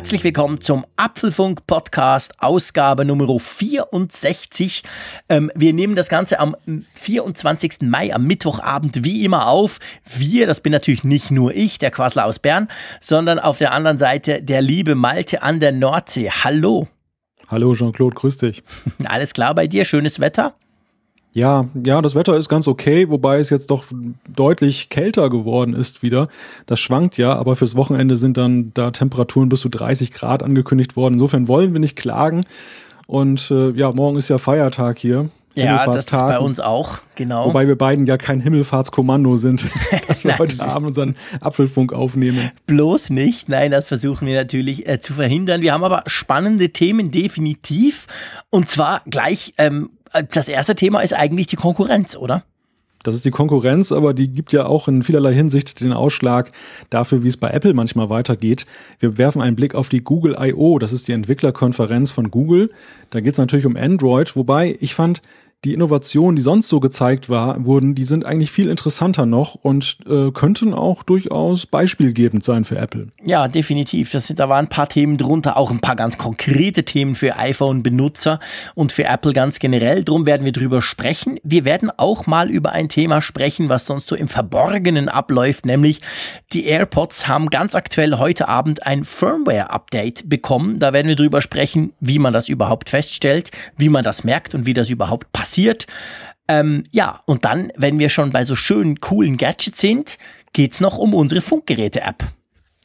Herzlich willkommen zum Apfelfunk Podcast, Ausgabe Nummer 64. Ähm, wir nehmen das Ganze am 24. Mai, am Mittwochabend, wie immer auf. Wir, das bin natürlich nicht nur ich, der Quasler aus Bern, sondern auf der anderen Seite der liebe Malte an der Nordsee. Hallo. Hallo Jean-Claude, grüß dich. Alles klar bei dir? Schönes Wetter? Ja, ja, das Wetter ist ganz okay, wobei es jetzt doch deutlich kälter geworden ist wieder. Das schwankt ja, aber fürs Wochenende sind dann da Temperaturen bis zu 30 Grad angekündigt worden. Insofern wollen wir nicht klagen. Und äh, ja, morgen ist ja Feiertag hier. Ja, das ist bei uns auch, genau. Wobei wir beiden ja kein Himmelfahrtskommando sind, dass wir heute Abend unseren Apfelfunk aufnehmen. Bloß nicht, nein, das versuchen wir natürlich äh, zu verhindern. Wir haben aber spannende Themen definitiv und zwar gleich ähm, äh, das erste Thema ist eigentlich die Konkurrenz, oder? Das ist die Konkurrenz, aber die gibt ja auch in vielerlei Hinsicht den Ausschlag dafür, wie es bei Apple manchmal weitergeht. Wir werfen einen Blick auf die Google I.O., das ist die Entwicklerkonferenz von Google. Da geht es natürlich um Android, wobei ich fand, die Innovationen, die sonst so gezeigt war, wurden, die sind eigentlich viel interessanter noch und äh, könnten auch durchaus beispielgebend sein für Apple. Ja, definitiv. Das sind, da waren ein paar Themen drunter, auch ein paar ganz konkrete Themen für iPhone-Benutzer und für Apple ganz generell. Drum werden wir drüber sprechen. Wir werden auch mal über ein Thema sprechen, was sonst so im Verborgenen abläuft, nämlich die AirPods haben ganz aktuell heute Abend ein Firmware-Update bekommen. Da werden wir drüber sprechen, wie man das überhaupt feststellt, wie man das merkt und wie das überhaupt passiert passiert. Ähm, ja, und dann, wenn wir schon bei so schönen, coolen Gadgets sind, geht es noch um unsere Funkgeräte-App.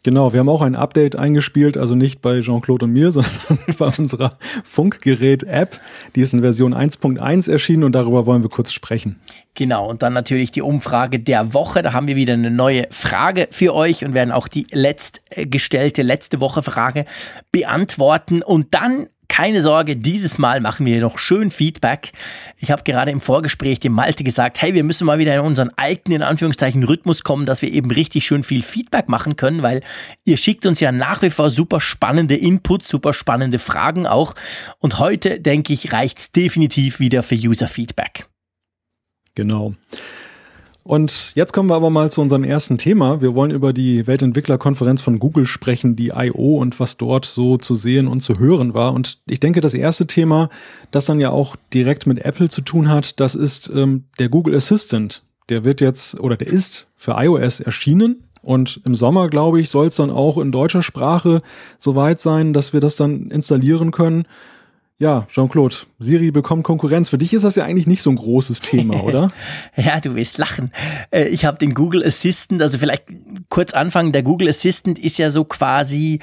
Genau, wir haben auch ein Update eingespielt, also nicht bei Jean-Claude und mir, sondern bei unserer Funkgerät-App. Die ist in Version 1.1 erschienen und darüber wollen wir kurz sprechen. Genau, und dann natürlich die Umfrage der Woche. Da haben wir wieder eine neue Frage für euch und werden auch die letzt gestellte letzte Woche Frage beantworten. Und dann keine Sorge, dieses Mal machen wir noch schön Feedback. Ich habe gerade im Vorgespräch dem Malte gesagt, hey, wir müssen mal wieder in unseren alten, in Anführungszeichen, Rhythmus kommen, dass wir eben richtig schön viel Feedback machen können, weil ihr schickt uns ja nach wie vor super spannende Inputs, super spannende Fragen auch. Und heute, denke ich, reicht es definitiv wieder für User-Feedback. Genau. Und jetzt kommen wir aber mal zu unserem ersten Thema. Wir wollen über die Weltentwicklerkonferenz von Google sprechen, die I.O. und was dort so zu sehen und zu hören war. Und ich denke, das erste Thema, das dann ja auch direkt mit Apple zu tun hat, das ist ähm, der Google Assistant. Der wird jetzt oder der ist für iOS erschienen. Und im Sommer, glaube ich, soll es dann auch in deutscher Sprache soweit sein, dass wir das dann installieren können. Ja, Jean-Claude, Siri bekommt Konkurrenz. Für dich ist das ja eigentlich nicht so ein großes Thema, oder? ja, du wirst lachen. Äh, ich habe den Google Assistant, also vielleicht kurz anfangen. Der Google Assistant ist ja so quasi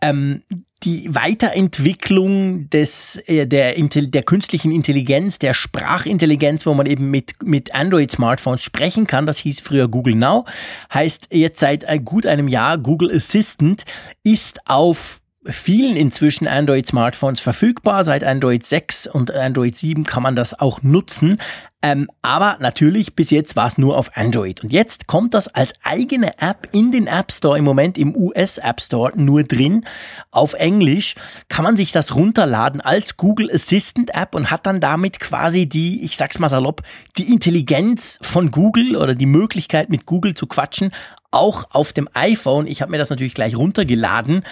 ähm, die Weiterentwicklung des, äh, der, der künstlichen Intelligenz, der Sprachintelligenz, wo man eben mit, mit Android-Smartphones sprechen kann. Das hieß früher Google Now. Heißt jetzt seit äh, gut einem Jahr Google Assistant ist auf vielen inzwischen Android-Smartphones verfügbar. Seit Android 6 und Android 7 kann man das auch nutzen. Ähm, aber natürlich, bis jetzt war es nur auf Android. Und jetzt kommt das als eigene App in den App Store, im Moment im US App Store nur drin. Auf Englisch kann man sich das runterladen als Google Assistant App und hat dann damit quasi die, ich sag's mal salopp, die Intelligenz von Google oder die Möglichkeit mit Google zu quatschen, auch auf dem iPhone. Ich habe mir das natürlich gleich runtergeladen.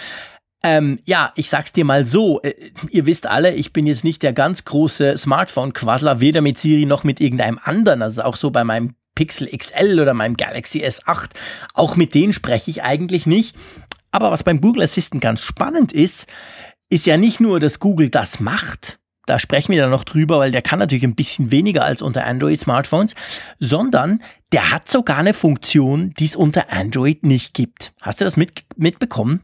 Ähm, ja, ich sag's dir mal so, äh, ihr wisst alle, ich bin jetzt nicht der ganz große Smartphone-Quassler, weder mit Siri noch mit irgendeinem anderen. Also auch so bei meinem Pixel XL oder meinem Galaxy S8. Auch mit denen spreche ich eigentlich nicht. Aber was beim Google Assistant ganz spannend ist, ist ja nicht nur, dass Google das macht, da sprechen wir dann noch drüber, weil der kann natürlich ein bisschen weniger als unter Android-Smartphones, sondern der hat sogar eine Funktion, die es unter Android nicht gibt. Hast du das mit, mitbekommen?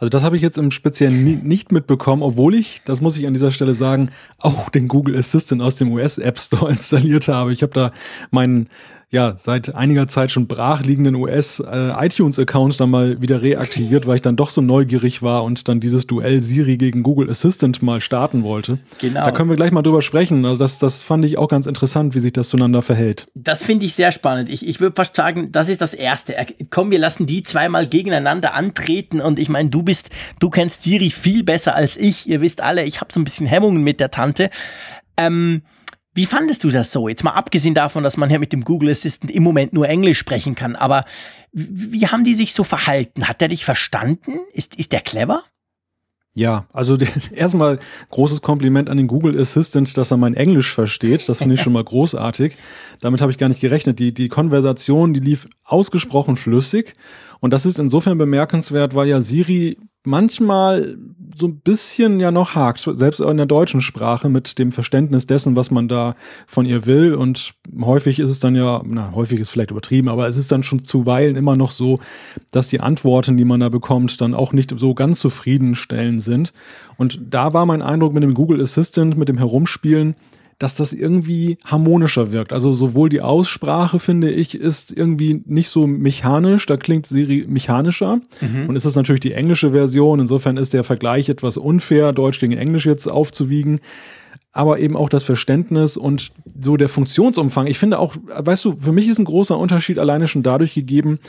Also das habe ich jetzt im Speziellen nicht mitbekommen, obwohl ich, das muss ich an dieser Stelle sagen, auch den Google Assistant aus dem US App Store installiert habe. Ich habe da meinen ja seit einiger Zeit schon brachliegenden US-iTunes-Account äh, dann mal wieder reaktiviert, weil ich dann doch so neugierig war und dann dieses Duell Siri gegen Google Assistant mal starten wollte. Genau. Da können wir gleich mal drüber sprechen. Also das, das fand ich auch ganz interessant, wie sich das zueinander verhält. Das finde ich sehr spannend. Ich, ich würde fast sagen, das ist das Erste. Komm, wir lassen die zweimal gegeneinander antreten und ich meine, du bist, du kennst Siri viel besser als ich. Ihr wisst alle, ich habe so ein bisschen Hemmungen mit der Tante. Ähm, wie fandest du das so? Jetzt mal abgesehen davon, dass man ja mit dem Google Assistant im Moment nur Englisch sprechen kann, aber wie haben die sich so verhalten? Hat der dich verstanden? Ist, ist der clever? Ja, also erstmal großes Kompliment an den Google Assistant, dass er mein Englisch versteht. Das finde ich schon mal großartig. Damit habe ich gar nicht gerechnet. Die, die Konversation, die lief ausgesprochen flüssig. Und das ist insofern bemerkenswert, weil ja Siri manchmal so ein bisschen ja noch hakt, selbst in der deutschen Sprache mit dem Verständnis dessen, was man da von ihr will. Und häufig ist es dann ja, na, häufig ist vielleicht übertrieben, aber es ist dann schon zuweilen immer noch so, dass die Antworten, die man da bekommt, dann auch nicht so ganz zufriedenstellend sind. Und da war mein Eindruck mit dem Google Assistant, mit dem Herumspielen, dass das irgendwie harmonischer wirkt. Also sowohl die Aussprache, finde ich, ist irgendwie nicht so mechanisch, da klingt Siri mechanischer. Mhm. Und es ist natürlich die englische Version, insofern ist der Vergleich etwas unfair, Deutsch gegen Englisch jetzt aufzuwiegen aber eben auch das Verständnis und so der Funktionsumfang. Ich finde auch, weißt du, für mich ist ein großer Unterschied alleine schon dadurch gegeben,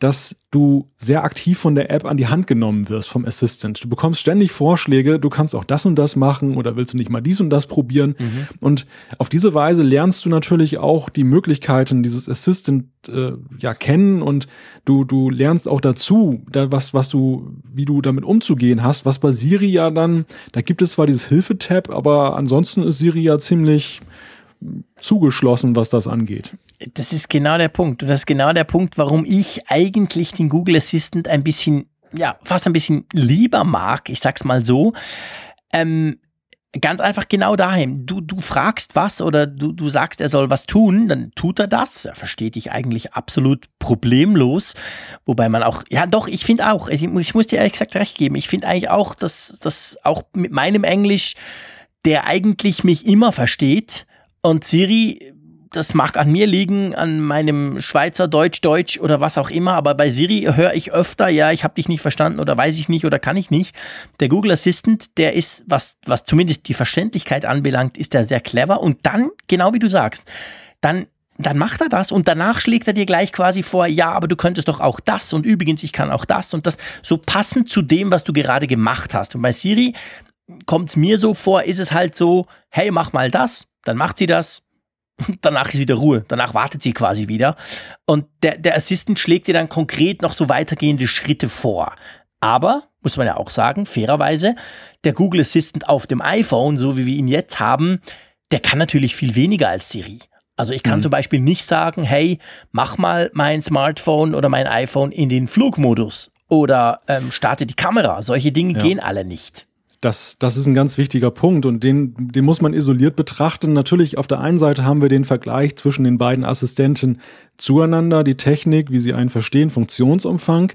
dass du sehr aktiv von der App an die Hand genommen wirst vom Assistant. Du bekommst ständig Vorschläge, du kannst auch das und das machen oder willst du nicht mal dies und das probieren. Mhm. Und auf diese Weise lernst du natürlich auch die Möglichkeiten dieses Assistant äh, ja kennen und du du lernst auch dazu, da was was du wie du damit umzugehen hast, was bei Siri ja dann, da gibt es zwar dieses Hilfe-Tab, aber ansonsten ist Siri ja ziemlich zugeschlossen, was das angeht. Das ist genau der Punkt. Und das ist genau der Punkt, warum ich eigentlich den Google Assistant ein bisschen, ja, fast ein bisschen lieber mag. Ich sag's mal so. Ähm, ganz einfach genau dahin. Du, du fragst was oder du, du sagst, er soll was tun, dann tut er das. Er versteht dich eigentlich absolut problemlos. Wobei man auch, ja doch, ich finde auch, ich, ich, muss dir ehrlich gesagt recht geben, ich finde eigentlich auch, dass das auch mit meinem Englisch, der eigentlich mich immer versteht, und Siri, das mag an mir liegen, an meinem Schweizer Deutsch, Deutsch oder was auch immer, aber bei Siri höre ich öfter, ja, ich habe dich nicht verstanden oder weiß ich nicht oder kann ich nicht. Der Google Assistant, der ist, was, was zumindest die Verständlichkeit anbelangt, ist der sehr clever und dann, genau wie du sagst, dann dann macht er das und danach schlägt er dir gleich quasi vor, ja, aber du könntest doch auch das und übrigens, ich kann auch das und das, so passend zu dem, was du gerade gemacht hast. Und bei Siri kommt es mir so vor, ist es halt so, hey, mach mal das, dann macht sie das. Danach ist wieder Ruhe. Danach wartet sie quasi wieder. Und der, der Assistant schlägt dir dann konkret noch so weitergehende Schritte vor. Aber, muss man ja auch sagen, fairerweise, der Google Assistant auf dem iPhone, so wie wir ihn jetzt haben, der kann natürlich viel weniger als Siri. Also ich kann mhm. zum Beispiel nicht sagen, hey, mach mal mein Smartphone oder mein iPhone in den Flugmodus oder ähm, starte die Kamera. Solche Dinge ja. gehen alle nicht. Das, das ist ein ganz wichtiger Punkt und den, den muss man isoliert betrachten. Natürlich, auf der einen Seite haben wir den Vergleich zwischen den beiden Assistenten zueinander, die Technik, wie sie einen verstehen, Funktionsumfang.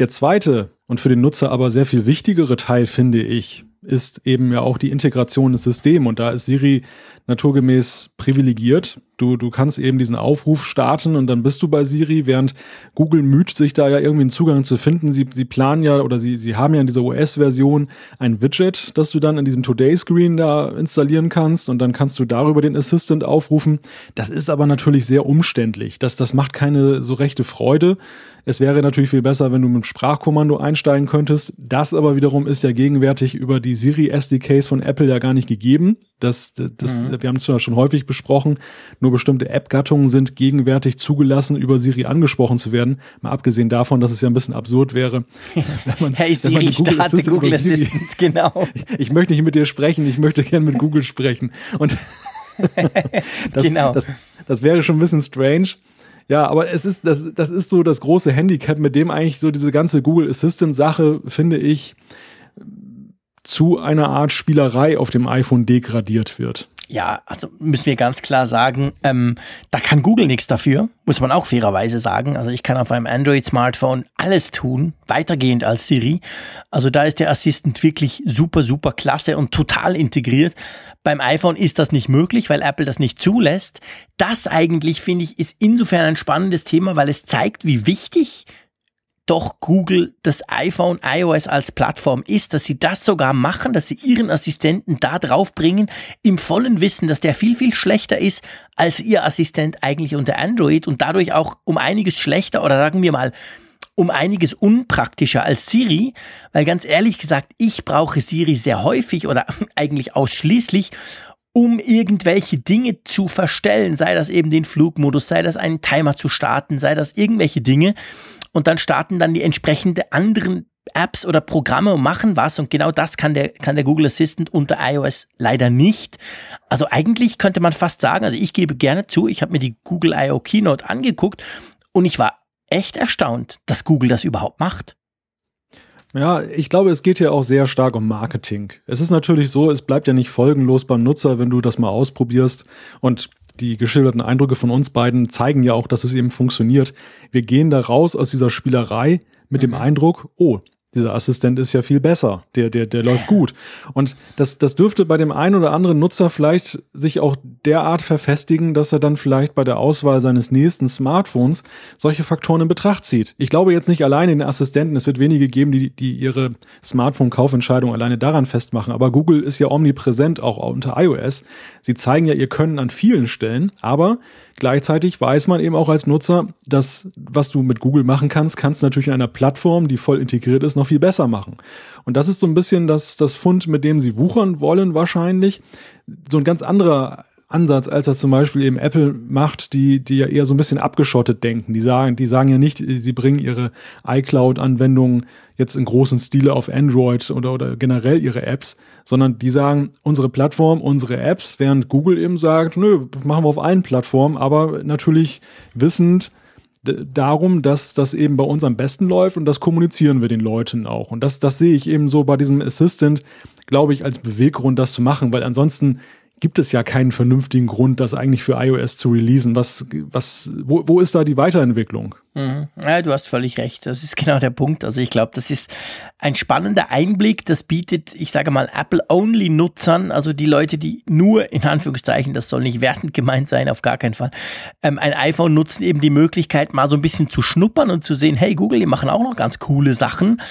Der zweite und für den Nutzer aber sehr viel wichtigere Teil, finde ich, ist eben ja auch die Integration ins System. Und da ist Siri naturgemäß privilegiert. Du, du kannst eben diesen Aufruf starten und dann bist du bei Siri, während Google müht sich da ja irgendwie einen Zugang zu finden. Sie, sie planen ja oder sie, sie haben ja in dieser OS-Version ein Widget, das du dann in diesem Today-Screen da installieren kannst und dann kannst du darüber den Assistant aufrufen. Das ist aber natürlich sehr umständlich. Das, das macht keine so rechte Freude. Es wäre natürlich viel besser, wenn du mit dem Sprachkommando einsteigen könntest. Das aber wiederum ist ja gegenwärtig über die Siri SDKs von Apple ja gar nicht gegeben. Das, das, mhm. wir haben es ja schon häufig besprochen. Nur bestimmte App-Gattungen sind gegenwärtig zugelassen, über Siri angesprochen zu werden. Mal abgesehen davon, dass es ja ein bisschen absurd wäre. Man, hey Siri, Google starte Google Assistant, genau. Ich, ich, möchte nicht mit dir sprechen, ich möchte gerne mit Google sprechen. Und das, genau. das, das wäre schon ein bisschen strange. Ja, aber es ist, das, das ist so das große Handicap, mit dem eigentlich so diese ganze Google Assistant Sache, finde ich, zu einer Art Spielerei auf dem iPhone degradiert wird. Ja, also müssen wir ganz klar sagen, ähm, da kann Google nichts dafür, muss man auch fairerweise sagen. Also ich kann auf einem Android-Smartphone alles tun, weitergehend als Siri. Also da ist der Assistant wirklich super, super klasse und total integriert. Beim iPhone ist das nicht möglich, weil Apple das nicht zulässt. Das eigentlich, finde ich, ist insofern ein spannendes Thema, weil es zeigt, wie wichtig doch Google das iPhone iOS als Plattform ist, dass sie das sogar machen, dass sie ihren Assistenten da drauf bringen, im vollen Wissen, dass der viel, viel schlechter ist als ihr Assistent eigentlich unter Android und dadurch auch um einiges schlechter oder sagen wir mal um einiges unpraktischer als Siri, weil ganz ehrlich gesagt, ich brauche Siri sehr häufig oder eigentlich ausschließlich, um irgendwelche Dinge zu verstellen, sei das eben den Flugmodus, sei das einen Timer zu starten, sei das irgendwelche Dinge und dann starten dann die entsprechenden anderen Apps oder Programme und machen was und genau das kann der, kann der Google Assistant unter iOS leider nicht. Also eigentlich könnte man fast sagen, also ich gebe gerne zu, ich habe mir die Google I.O. Keynote angeguckt und ich war echt erstaunt, dass Google das überhaupt macht. Ja, ich glaube, es geht hier auch sehr stark um Marketing. Es ist natürlich so, es bleibt ja nicht folgenlos beim Nutzer, wenn du das mal ausprobierst. Und die geschilderten Eindrücke von uns beiden zeigen ja auch, dass es eben funktioniert. Wir gehen da raus aus dieser Spielerei mit mhm. dem Eindruck, oh, dieser Assistent ist ja viel besser, der, der, der läuft gut. Und das, das dürfte bei dem einen oder anderen Nutzer vielleicht sich auch derart verfestigen, dass er dann vielleicht bei der Auswahl seines nächsten Smartphones solche Faktoren in Betracht zieht. Ich glaube jetzt nicht allein in den Assistenten, es wird wenige geben, die, die ihre Smartphone-Kaufentscheidung alleine daran festmachen, aber Google ist ja omnipräsent auch unter iOS. Sie zeigen ja ihr Können an vielen Stellen, aber Gleichzeitig weiß man eben auch als Nutzer, dass was du mit Google machen kannst, kannst du natürlich in einer Plattform, die voll integriert ist, noch viel besser machen. Und das ist so ein bisschen das, das Fund, mit dem sie wuchern wollen wahrscheinlich. So ein ganz anderer Ansatz, als das zum Beispiel eben Apple macht, die, die ja eher so ein bisschen abgeschottet denken. Die sagen, die sagen ja nicht, sie bringen ihre iCloud-Anwendungen jetzt in großen Stile auf Android oder, oder generell ihre Apps, sondern die sagen, unsere Plattform, unsere Apps, während Google eben sagt, nö, machen wir auf allen Plattformen, aber natürlich wissend, darum, dass das eben bei uns am besten läuft und das kommunizieren wir den Leuten auch. Und das, das sehe ich eben so bei diesem Assistant, glaube ich, als Beweggrund, das zu machen, weil ansonsten gibt es ja keinen vernünftigen Grund, das eigentlich für iOS zu releasen. Was, was, wo, wo ist da die Weiterentwicklung? Mhm. Ja, du hast völlig recht. Das ist genau der Punkt. Also ich glaube, das ist ein spannender Einblick. Das bietet, ich sage mal, Apple-Only-Nutzern, also die Leute, die nur in Anführungszeichen, das soll nicht wertend gemeint sein, auf gar keinen Fall, ähm, ein iPhone nutzen, eben die Möglichkeit, mal so ein bisschen zu schnuppern und zu sehen, hey Google, die machen auch noch ganz coole Sachen.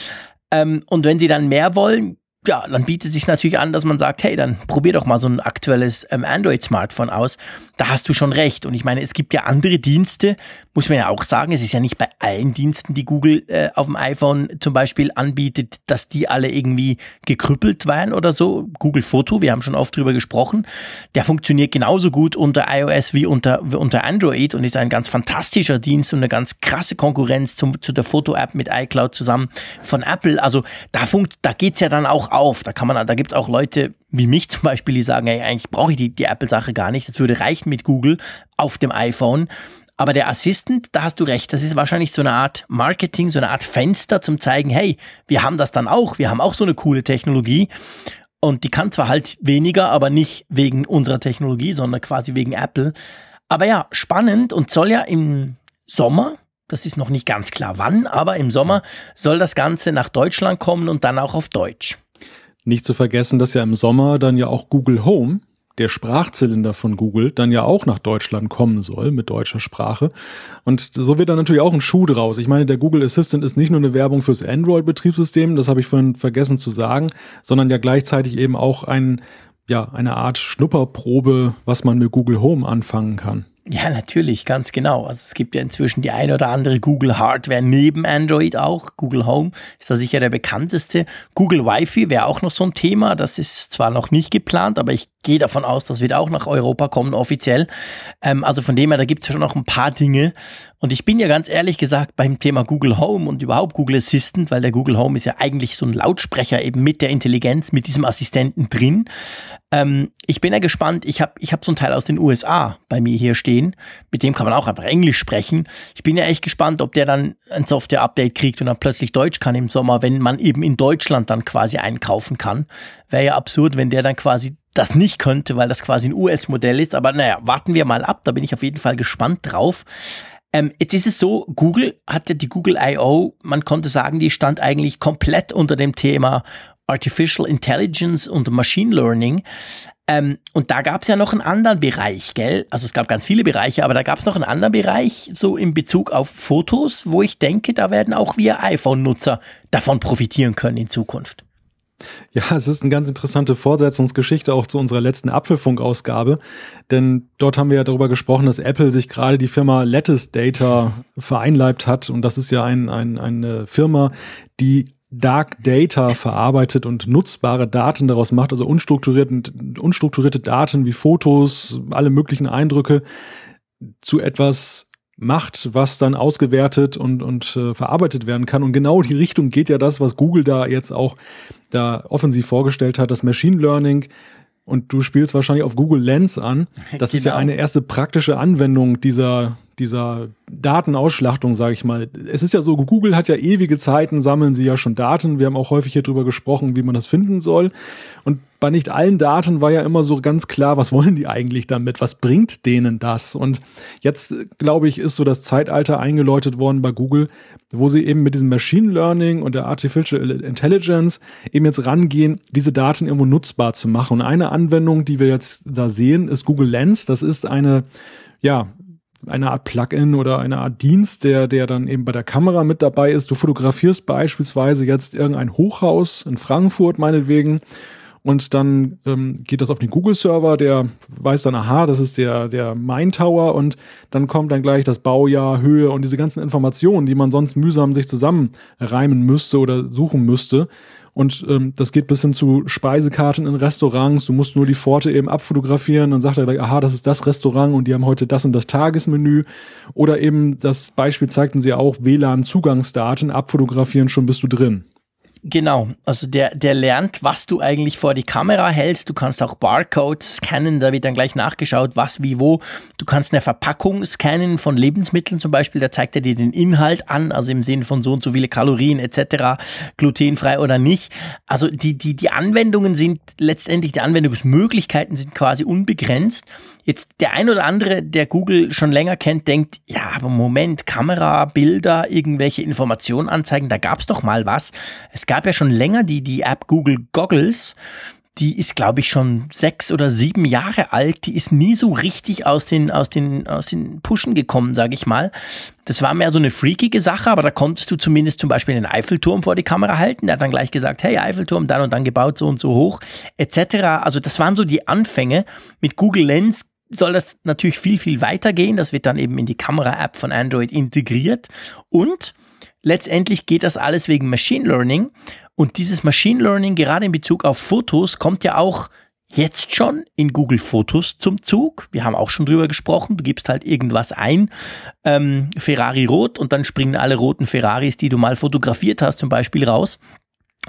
Ähm, und wenn sie dann mehr wollen, ja, dann bietet es sich natürlich an, dass man sagt, hey, dann probier doch mal so ein aktuelles ähm, Android-Smartphone aus. Da hast du schon recht. Und ich meine, es gibt ja andere Dienste, muss man ja auch sagen, es ist ja nicht bei allen Diensten, die Google äh, auf dem iPhone zum Beispiel anbietet, dass die alle irgendwie gekrüppelt waren oder so. Google Foto, wir haben schon oft drüber gesprochen, der funktioniert genauso gut unter iOS wie unter, wie unter Android und ist ein ganz fantastischer Dienst und eine ganz krasse Konkurrenz zum, zu der Foto-App mit iCloud zusammen von Apple. Also da, funkt, da geht's ja dann auch auf. Da kann man, da auch Leute wie mich zum Beispiel, die sagen, hey, eigentlich brauche ich die, die Apple-Sache gar nicht. Das würde reichen mit Google auf dem iPhone. Aber der Assistant, da hast du recht, das ist wahrscheinlich so eine Art Marketing, so eine Art Fenster zum zeigen, hey, wir haben das dann auch, wir haben auch so eine coole Technologie. Und die kann zwar halt weniger, aber nicht wegen unserer Technologie, sondern quasi wegen Apple. Aber ja, spannend und soll ja im Sommer, das ist noch nicht ganz klar wann, aber im Sommer soll das Ganze nach Deutschland kommen und dann auch auf Deutsch. Nicht zu vergessen, dass ja im Sommer dann ja auch Google Home der Sprachzylinder von Google dann ja auch nach Deutschland kommen soll mit deutscher Sprache. Und so wird dann natürlich auch ein Schuh draus. Ich meine, der Google Assistant ist nicht nur eine Werbung fürs Android-Betriebssystem, das habe ich vorhin vergessen zu sagen, sondern ja gleichzeitig eben auch ein, ja, eine Art Schnupperprobe, was man mit Google Home anfangen kann. Ja, natürlich, ganz genau. Also es gibt ja inzwischen die ein oder andere Google Hardware neben Android auch. Google Home ist da sicher der bekannteste. Google Wi-Fi wäre auch noch so ein Thema. Das ist zwar noch nicht geplant, aber ich gehe davon aus, das wird auch nach Europa kommen, offiziell. Ähm, also von dem her, da gibt es ja schon noch ein paar Dinge. Und ich bin ja ganz ehrlich gesagt beim Thema Google Home und überhaupt Google Assistant, weil der Google Home ist ja eigentlich so ein Lautsprecher eben mit der Intelligenz, mit diesem Assistenten drin. Ähm, ich bin ja gespannt. Ich habe ich hab so ein Teil aus den USA bei mir hier stehen. Mit dem kann man auch einfach Englisch sprechen. Ich bin ja echt gespannt, ob der dann ein Software-Update kriegt und dann plötzlich Deutsch kann im Sommer, wenn man eben in Deutschland dann quasi einkaufen kann. Wäre ja absurd, wenn der dann quasi das nicht könnte, weil das quasi ein US-Modell ist. Aber naja, warten wir mal ab. Da bin ich auf jeden Fall gespannt drauf. Ähm, jetzt ist es so, Google hatte die Google I.O., man konnte sagen, die stand eigentlich komplett unter dem Thema Artificial Intelligence und Machine Learning. Ähm, und da gab es ja noch einen anderen Bereich, gell? Also es gab ganz viele Bereiche, aber da gab es noch einen anderen Bereich, so in Bezug auf Fotos, wo ich denke, da werden auch wir iPhone-Nutzer davon profitieren können in Zukunft. Ja, es ist eine ganz interessante Fortsetzungsgeschichte auch zu unserer letzten Apfelfunk-Ausgabe, denn dort haben wir ja darüber gesprochen, dass Apple sich gerade die Firma Lattice Data vereinleibt hat und das ist ja ein, ein, eine Firma, die Dark Data verarbeitet und nutzbare Daten daraus macht, also unstrukturierte, unstrukturierte Daten wie Fotos, alle möglichen Eindrücke zu etwas macht, was dann ausgewertet und, und äh, verarbeitet werden kann. Und genau die Richtung geht ja das, was Google da jetzt auch da offensiv vorgestellt hat, das Machine Learning. Und du spielst wahrscheinlich auf Google Lens an. Das genau. ist ja genau. eine erste praktische Anwendung dieser, dieser Datenausschlachtung, sage ich mal. Es ist ja so, Google hat ja ewige Zeiten, sammeln sie ja schon Daten. Wir haben auch häufig hier drüber gesprochen, wie man das finden soll. Und bei nicht allen Daten war ja immer so ganz klar, was wollen die eigentlich damit? Was bringt denen das? Und jetzt, glaube ich, ist so das Zeitalter eingeläutet worden bei Google, wo sie eben mit diesem Machine Learning und der Artificial Intelligence eben jetzt rangehen, diese Daten irgendwo nutzbar zu machen. Und eine Anwendung, die wir jetzt da sehen, ist Google Lens. Das ist eine ja, eine Art Plugin oder eine Art Dienst, der, der dann eben bei der Kamera mit dabei ist. Du fotografierst beispielsweise jetzt irgendein Hochhaus in Frankfurt meinetwegen und dann ähm, geht das auf den Google-Server, der weiß dann, aha, das ist der, der Main Tower und dann kommt dann gleich das Baujahr, Höhe und diese ganzen Informationen, die man sonst mühsam sich zusammenreimen müsste oder suchen müsste. Und ähm, das geht bis hin zu Speisekarten in Restaurants. Du musst nur die Pforte eben abfotografieren. Dann sagt er aha, das ist das Restaurant und die haben heute das und das Tagesmenü. Oder eben das Beispiel zeigten sie auch, WLAN-Zugangsdaten abfotografieren, schon bist du drin. Genau, also der, der lernt, was du eigentlich vor die Kamera hältst. Du kannst auch Barcodes scannen, da wird dann gleich nachgeschaut, was, wie, wo. Du kannst eine Verpackung scannen von Lebensmitteln zum Beispiel, da zeigt er dir den Inhalt an, also im Sinne von so und so viele Kalorien etc., glutenfrei oder nicht. Also die, die, die Anwendungen sind letztendlich, die Anwendungsmöglichkeiten sind quasi unbegrenzt. Jetzt der ein oder andere, der Google schon länger kennt, denkt, ja, aber Moment, Kamera, Bilder, irgendwelche Informationen anzeigen, da gab's doch mal was. Es gab ja schon länger die, die App Google Goggles. Die ist, glaube ich, schon sechs oder sieben Jahre alt. Die ist nie so richtig aus den, aus den, aus den Pushen gekommen, sage ich mal. Das war mehr so eine freakige Sache, aber da konntest du zumindest zum Beispiel den Eiffelturm vor die Kamera halten. Der hat dann gleich gesagt, hey, Eiffelturm, dann und dann gebaut, so und so hoch, etc. Also das waren so die Anfänge. Mit Google Lens soll das natürlich viel, viel weiter gehen. Das wird dann eben in die Kamera-App von Android integriert. Und letztendlich geht das alles wegen Machine Learning. Und dieses Machine Learning, gerade in Bezug auf Fotos, kommt ja auch jetzt schon in Google Fotos zum Zug. Wir haben auch schon drüber gesprochen. Du gibst halt irgendwas ein, ähm, Ferrari rot, und dann springen alle roten Ferraris, die du mal fotografiert hast, zum Beispiel raus.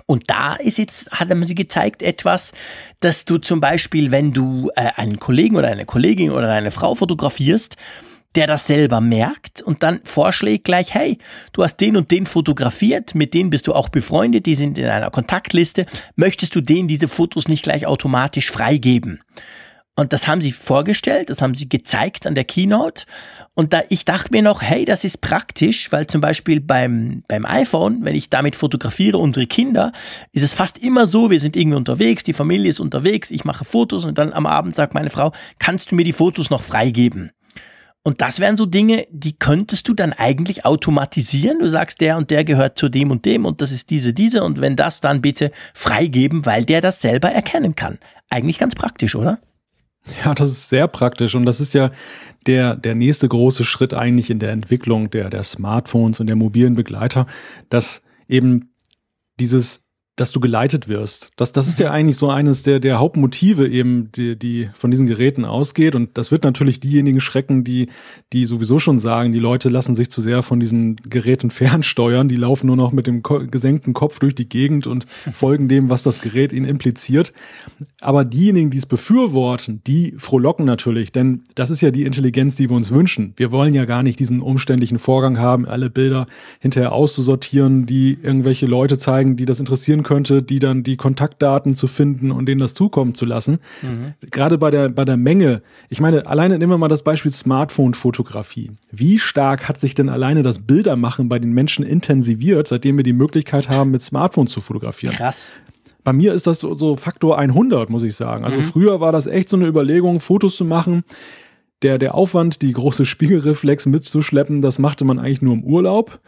Und da ist jetzt, hat er mir gezeigt, etwas, dass du zum Beispiel, wenn du äh, einen Kollegen oder eine Kollegin oder eine Frau fotografierst, der das selber merkt und dann vorschlägt gleich, hey, du hast den und den fotografiert, mit denen bist du auch befreundet, die sind in einer Kontaktliste, möchtest du denen diese Fotos nicht gleich automatisch freigeben? Und das haben sie vorgestellt, das haben sie gezeigt an der Keynote. Und da, ich dachte mir noch, hey, das ist praktisch, weil zum Beispiel beim, beim iPhone, wenn ich damit fotografiere unsere Kinder, ist es fast immer so, wir sind irgendwie unterwegs, die Familie ist unterwegs, ich mache Fotos und dann am Abend sagt meine Frau, kannst du mir die Fotos noch freigeben? Und das wären so Dinge, die könntest du dann eigentlich automatisieren. Du sagst, der und der gehört zu dem und dem und das ist diese, diese und wenn das, dann bitte freigeben, weil der das selber erkennen kann. Eigentlich ganz praktisch, oder? Ja, das ist sehr praktisch. Und das ist ja der, der nächste große Schritt eigentlich in der Entwicklung der, der Smartphones und der mobilen Begleiter, dass eben dieses dass du geleitet wirst. Das, das ist ja mhm. eigentlich so eines der, der Hauptmotive eben, die, die von diesen Geräten ausgeht. Und das wird natürlich diejenigen schrecken, die, die sowieso schon sagen, die Leute lassen sich zu sehr von diesen Geräten fernsteuern. Die laufen nur noch mit dem gesenkten Kopf durch die Gegend und folgen dem, was das Gerät ihnen impliziert. Aber diejenigen, die es befürworten, die frohlocken natürlich, denn das ist ja die Intelligenz, die wir uns wünschen. Wir wollen ja gar nicht diesen umständlichen Vorgang haben, alle Bilder hinterher auszusortieren, die irgendwelche Leute zeigen, die das interessieren könnte, die dann die Kontaktdaten zu finden und denen das zukommen zu lassen. Mhm. Gerade bei der, bei der Menge. Ich meine, alleine nehmen wir mal das Beispiel Smartphone-Fotografie. Wie stark hat sich denn alleine das Bildermachen bei den Menschen intensiviert, seitdem wir die Möglichkeit haben, mit Smartphone zu fotografieren? Krass bei mir ist das so, so Faktor 100, muss ich sagen. Also mhm. früher war das echt so eine Überlegung, Fotos zu machen. Der, der Aufwand, die große Spiegelreflex mitzuschleppen, das machte man eigentlich nur im Urlaub,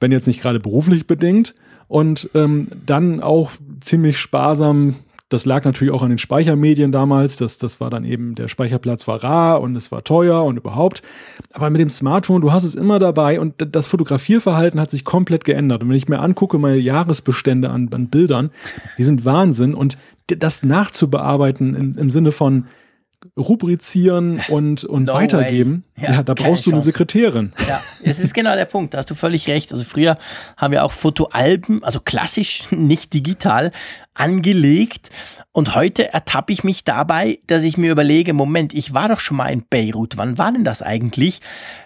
wenn jetzt nicht gerade beruflich bedingt. Und ähm, dann auch ziemlich sparsam das lag natürlich auch an den Speichermedien damals. Das, das war dann eben, der Speicherplatz war rar und es war teuer und überhaupt. Aber mit dem Smartphone, du hast es immer dabei und das Fotografierverhalten hat sich komplett geändert. Und wenn ich mir angucke, meine Jahresbestände an, an Bildern, die sind Wahnsinn. Und das nachzubearbeiten im, im Sinne von, rubrizieren und, und no weitergeben, ja, ja, da brauchst du eine Sekretärin. Ja, es ist genau der Punkt, da hast du völlig recht. Also früher haben wir auch Fotoalben, also klassisch, nicht digital, angelegt. Und heute ertappe ich mich dabei, dass ich mir überlege, Moment, ich war doch schon mal in Beirut. Wann war denn das eigentlich?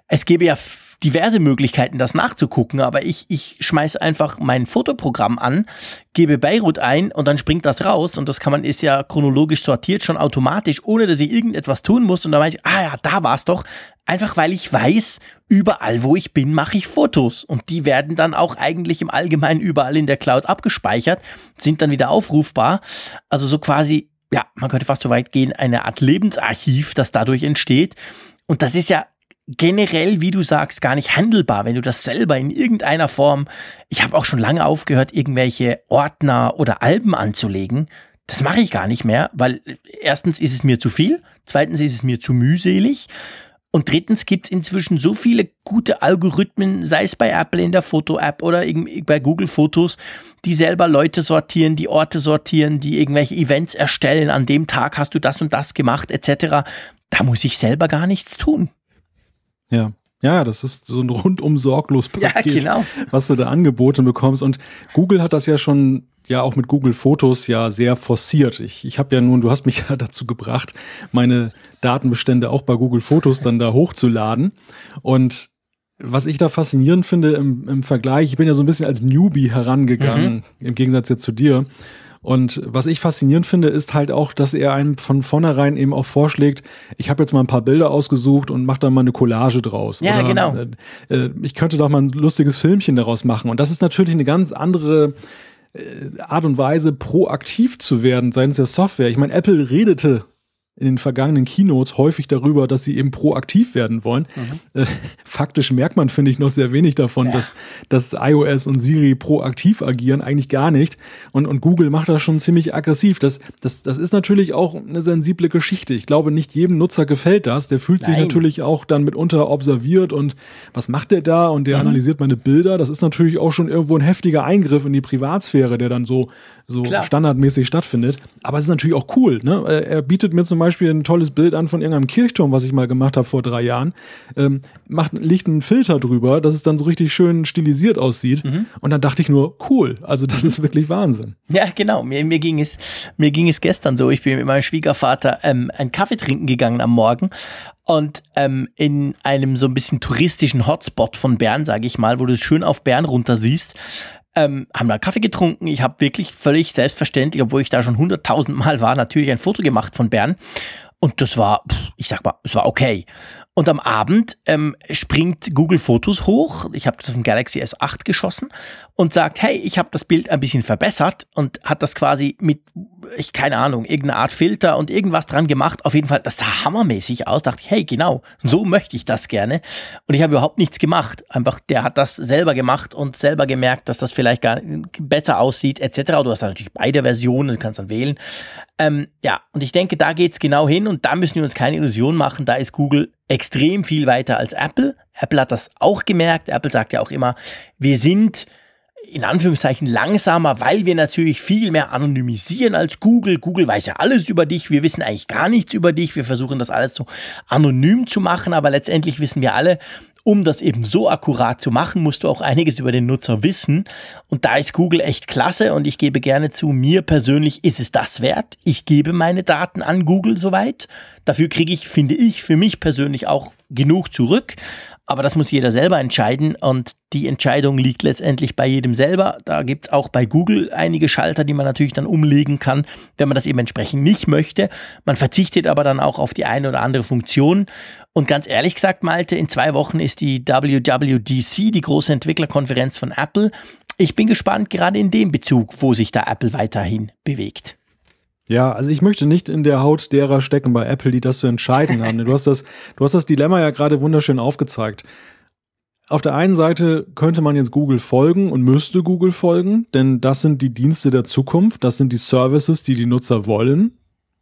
Es gäbe ja diverse Möglichkeiten, das nachzugucken, aber ich, ich schmeiß einfach mein Fotoprogramm an, gebe Beirut ein und dann springt das raus und das kann man, ist ja chronologisch sortiert, schon automatisch, ohne dass ich irgendetwas tun muss und dann weiß ich, ah ja, da war's doch. Einfach weil ich weiß, überall wo ich bin, mache ich Fotos und die werden dann auch eigentlich im Allgemeinen überall in der Cloud abgespeichert, sind dann wieder aufrufbar. Also so quasi, ja, man könnte fast so weit gehen, eine Art Lebensarchiv, das dadurch entsteht. Und das ist ja generell, wie du sagst, gar nicht handelbar, wenn du das selber in irgendeiner Form, ich habe auch schon lange aufgehört, irgendwelche Ordner oder Alben anzulegen. Das mache ich gar nicht mehr, weil erstens ist es mir zu viel, zweitens ist es mir zu mühselig und drittens gibt es inzwischen so viele gute Algorithmen, sei es bei Apple in der Foto-App oder bei Google Fotos, die selber Leute sortieren, die Orte sortieren, die irgendwelche Events erstellen, an dem Tag hast du das und das gemacht, etc. Da muss ich selber gar nichts tun. Ja. Ja, das ist so ein rundum sorglos Paket, ja, genau. was du da angeboten bekommst. Und Google hat das ja schon ja auch mit Google Fotos ja sehr forciert. Ich, ich habe ja nun, du hast mich ja dazu gebracht, meine Datenbestände auch bei Google Fotos dann da hochzuladen. Und was ich da faszinierend finde im, im Vergleich, ich bin ja so ein bisschen als Newbie herangegangen, mhm. im Gegensatz jetzt zu dir. Und was ich faszinierend finde, ist halt auch, dass er einem von vornherein eben auch vorschlägt, ich habe jetzt mal ein paar Bilder ausgesucht und mache dann mal eine Collage draus. Ja, Oder, genau. Äh, äh, ich könnte doch mal ein lustiges Filmchen daraus machen. Und das ist natürlich eine ganz andere äh, Art und Weise, proaktiv zu werden seitens der Software. Ich meine, Apple redete in den vergangenen Keynotes häufig darüber, dass sie eben proaktiv werden wollen. Mhm. Äh, faktisch merkt man, finde ich, noch sehr wenig davon, ja. dass, dass iOS und Siri proaktiv agieren, eigentlich gar nicht. Und, und Google macht das schon ziemlich aggressiv. Das, das, das ist natürlich auch eine sensible Geschichte. Ich glaube, nicht jedem Nutzer gefällt das. Der fühlt Nein. sich natürlich auch dann mitunter observiert und was macht der da? Und der mhm. analysiert meine Bilder. Das ist natürlich auch schon irgendwo ein heftiger Eingriff in die Privatsphäre, der dann so, so standardmäßig stattfindet. Aber es ist natürlich auch cool. Ne? Er bietet mir zum Beispiel Beispiel ein tolles Bild an von irgendeinem Kirchturm, was ich mal gemacht habe vor drei Jahren, ähm, macht, legt einen Filter drüber, dass es dann so richtig schön stilisiert aussieht. Mhm. Und dann dachte ich nur, cool, also das ist wirklich Wahnsinn. Ja, genau. Mir, mir, ging es, mir ging es gestern so. Ich bin mit meinem Schwiegervater ähm, einen Kaffee trinken gegangen am Morgen und ähm, in einem so ein bisschen touristischen Hotspot von Bern, sage ich mal, wo du schön auf Bern runter siehst, ähm, haben da Kaffee getrunken. Ich habe wirklich völlig selbstverständlich, obwohl ich da schon hunderttausend Mal war, natürlich ein Foto gemacht von Bern. Und das war, ich sag mal, es war okay. Und am Abend ähm, springt Google Fotos hoch. Ich habe das auf dem Galaxy S8 geschossen und sagt, hey, ich habe das Bild ein bisschen verbessert und hat das quasi mit, ich keine Ahnung, irgendeine Art Filter und irgendwas dran gemacht. Auf jeden Fall, das sah hammermäßig aus. Dachte ich, hey, genau, so möchte ich das gerne. Und ich habe überhaupt nichts gemacht. Einfach, der hat das selber gemacht und selber gemerkt, dass das vielleicht gar besser aussieht, etc. Du hast da natürlich beide Versionen, du kannst dann wählen. Ähm, ja, und ich denke, da geht's genau hin und da müssen wir uns keine Illusion machen. Da ist Google extrem viel weiter als Apple. Apple hat das auch gemerkt. Apple sagt ja auch immer, wir sind in Anführungszeichen langsamer, weil wir natürlich viel mehr anonymisieren als Google. Google weiß ja alles über dich. Wir wissen eigentlich gar nichts über dich. Wir versuchen das alles so anonym zu machen, aber letztendlich wissen wir alle, um das eben so akkurat zu machen, musst du auch einiges über den Nutzer wissen. Und da ist Google echt klasse und ich gebe gerne zu, mir persönlich ist es das wert. Ich gebe meine Daten an Google soweit. Dafür kriege ich, finde ich, für mich persönlich auch genug zurück, aber das muss jeder selber entscheiden und die Entscheidung liegt letztendlich bei jedem selber. Da gibt es auch bei Google einige Schalter, die man natürlich dann umlegen kann, wenn man das eben entsprechend nicht möchte. Man verzichtet aber dann auch auf die eine oder andere Funktion. Und ganz ehrlich gesagt, Malte, in zwei Wochen ist die WWDC, die große Entwicklerkonferenz von Apple. Ich bin gespannt, gerade in dem Bezug, wo sich da Apple weiterhin bewegt. Ja, also ich möchte nicht in der Haut derer stecken bei Apple, die das zu entscheiden haben. Du hast das, du hast das Dilemma ja gerade wunderschön aufgezeigt. Auf der einen Seite könnte man jetzt Google folgen und müsste Google folgen, denn das sind die Dienste der Zukunft, das sind die Services, die die Nutzer wollen,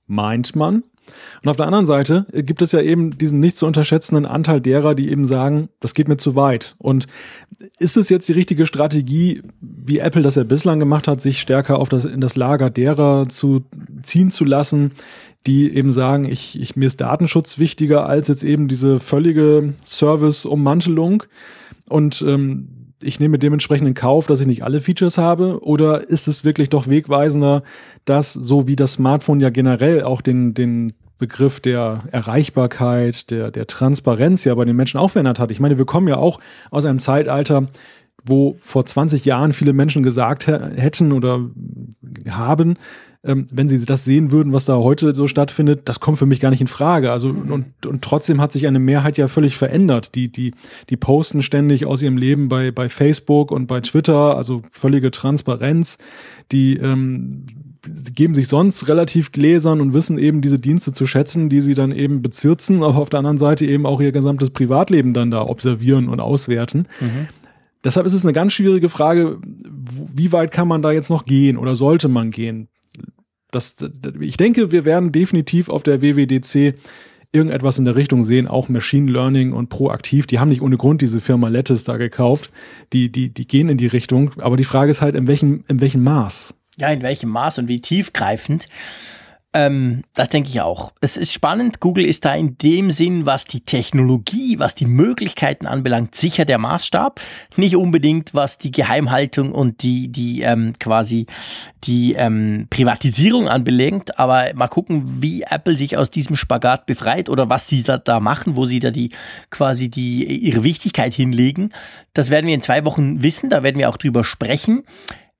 meint man. Und auf der anderen Seite gibt es ja eben diesen nicht zu unterschätzenden Anteil derer, die eben sagen, das geht mir zu weit. Und ist es jetzt die richtige Strategie, wie Apple das ja bislang gemacht hat, sich stärker auf das, in das Lager derer zu ziehen zu lassen, die eben sagen, ich, ich, mir ist Datenschutz wichtiger als jetzt eben diese völlige Service-Ummantelung. Und ähm, ich nehme dementsprechend in Kauf, dass ich nicht alle Features habe? Oder ist es wirklich doch wegweisender, dass so wie das Smartphone ja generell auch den, den Begriff der Erreichbarkeit, der, der Transparenz ja bei den Menschen auch verändert hat? Ich meine, wir kommen ja auch aus einem Zeitalter, wo vor 20 Jahren viele Menschen gesagt hätten oder haben, ähm, wenn sie das sehen würden, was da heute so stattfindet, das kommt für mich gar nicht in Frage. Also und, und trotzdem hat sich eine Mehrheit ja völlig verändert. Die, die, die posten ständig aus ihrem Leben bei, bei Facebook und bei Twitter, also völlige Transparenz. Die ähm, geben sich sonst relativ gläsern und wissen eben diese Dienste zu schätzen, die sie dann eben bezirzen, aber auf der anderen Seite eben auch ihr gesamtes Privatleben dann da observieren und auswerten. Mhm. Deshalb ist es eine ganz schwierige Frage, wie weit kann man da jetzt noch gehen oder sollte man gehen? Das, ich denke, wir werden definitiv auf der WWDC irgendetwas in der Richtung sehen, auch Machine Learning und proaktiv. Die haben nicht ohne Grund diese Firma Lattice da gekauft. Die, die, die gehen in die Richtung. Aber die Frage ist halt, in welchem, in welchem Maß? Ja, in welchem Maß und wie tiefgreifend. Ähm, das denke ich auch. Es ist spannend. Google ist da in dem Sinn, was die Technologie, was die Möglichkeiten anbelangt, sicher der Maßstab. Nicht unbedingt, was die Geheimhaltung und die, die ähm, quasi die ähm, Privatisierung anbelangt. Aber mal gucken, wie Apple sich aus diesem Spagat befreit oder was sie da, da machen, wo sie da die quasi die ihre Wichtigkeit hinlegen. Das werden wir in zwei Wochen wissen. Da werden wir auch drüber sprechen.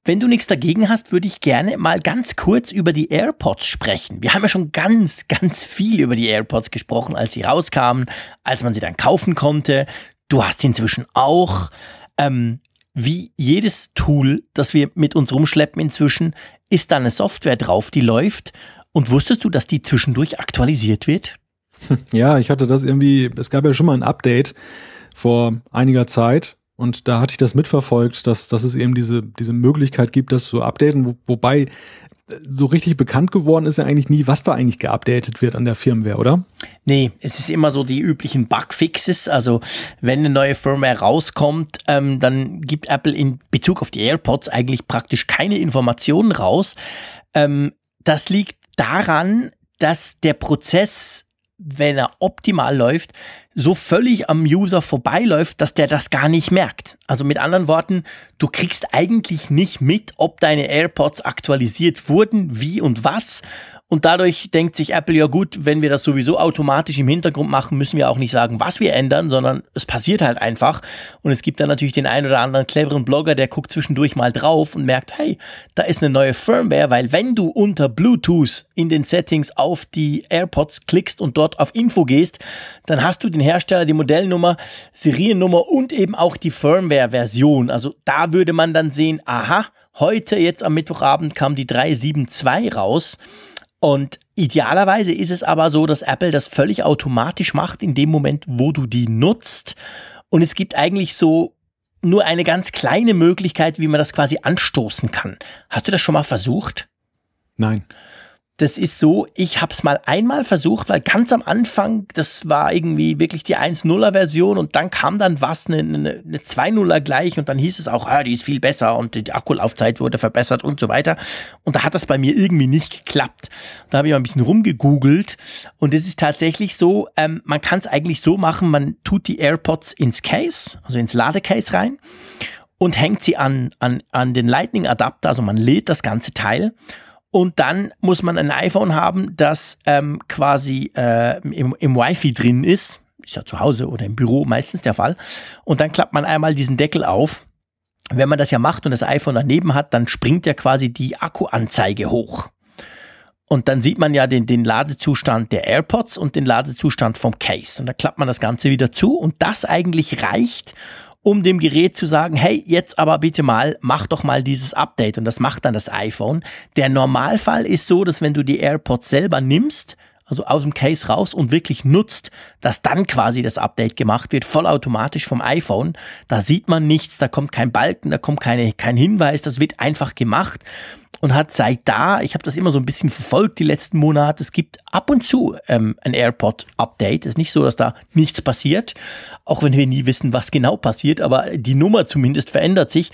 Wenn du nichts dagegen hast, würde ich gerne mal ganz kurz über die AirPods sprechen. Wir haben ja schon ganz, ganz viel über die AirPods gesprochen, als sie rauskamen, als man sie dann kaufen konnte. Du hast sie inzwischen auch. Ähm, wie jedes Tool, das wir mit uns rumschleppen inzwischen, ist da eine Software drauf, die läuft. Und wusstest du, dass die zwischendurch aktualisiert wird? Ja, ich hatte das irgendwie, es gab ja schon mal ein Update vor einiger Zeit und da hatte ich das mitverfolgt, dass, dass es eben diese, diese Möglichkeit gibt, das zu updaten, wo, wobei äh, so richtig bekannt geworden ist ja eigentlich nie, was da eigentlich geupdatet wird an der Firmware, oder? Nee, es ist immer so die üblichen Bugfixes. Also wenn eine neue Firmware rauskommt, ähm, dann gibt Apple in Bezug auf die AirPods eigentlich praktisch keine Informationen raus. Ähm, das liegt daran, dass der Prozess wenn er optimal läuft, so völlig am User vorbeiläuft, dass der das gar nicht merkt. Also mit anderen Worten, du kriegst eigentlich nicht mit, ob deine AirPods aktualisiert wurden, wie und was. Und dadurch denkt sich Apple, ja gut, wenn wir das sowieso automatisch im Hintergrund machen, müssen wir auch nicht sagen, was wir ändern, sondern es passiert halt einfach. Und es gibt dann natürlich den einen oder anderen cleveren Blogger, der guckt zwischendurch mal drauf und merkt, hey, da ist eine neue Firmware, weil wenn du unter Bluetooth in den Settings auf die AirPods klickst und dort auf Info gehst, dann hast du den Hersteller, die Modellnummer, Seriennummer und eben auch die Firmware-Version. Also da würde man dann sehen, aha, heute, jetzt am Mittwochabend kam die 372 raus. Und idealerweise ist es aber so, dass Apple das völlig automatisch macht in dem Moment, wo du die nutzt. Und es gibt eigentlich so nur eine ganz kleine Möglichkeit, wie man das quasi anstoßen kann. Hast du das schon mal versucht? Nein das ist so, ich habe es mal einmal versucht, weil ganz am Anfang, das war irgendwie wirklich die 1.0er Version und dann kam dann was, eine, eine, eine 2.0er gleich und dann hieß es auch, ah, die ist viel besser und die Akkulaufzeit wurde verbessert und so weiter. Und da hat das bei mir irgendwie nicht geklappt. Da habe ich mal ein bisschen rumgegoogelt und es ist tatsächlich so, ähm, man kann es eigentlich so machen, man tut die AirPods ins Case, also ins Ladecase rein und hängt sie an, an, an den Lightning-Adapter, also man lädt das ganze Teil und dann muss man ein iPhone haben, das ähm, quasi äh, im, im Wi-Fi drin ist. ist ja zu Hause oder im Büro meistens der Fall. Und dann klappt man einmal diesen Deckel auf. Wenn man das ja macht und das iPhone daneben hat, dann springt ja quasi die Akkuanzeige hoch. Und dann sieht man ja den, den Ladezustand der AirPods und den Ladezustand vom Case. Und da klappt man das Ganze wieder zu. Und das eigentlich reicht, um dem Gerät zu sagen, hey, jetzt aber bitte mal, mach doch mal dieses Update. Und das macht dann das iPhone. Der Normalfall ist so, dass wenn du die AirPods selber nimmst, also aus dem Case raus und wirklich nutzt, dass dann quasi das Update gemacht wird, vollautomatisch vom iPhone. Da sieht man nichts, da kommt kein Balken, da kommt keine, kein Hinweis, das wird einfach gemacht und hat seit da, ich habe das immer so ein bisschen verfolgt die letzten Monate, es gibt ab und zu ähm, ein AirPod-Update. Es ist nicht so, dass da nichts passiert, auch wenn wir nie wissen, was genau passiert, aber die Nummer zumindest verändert sich.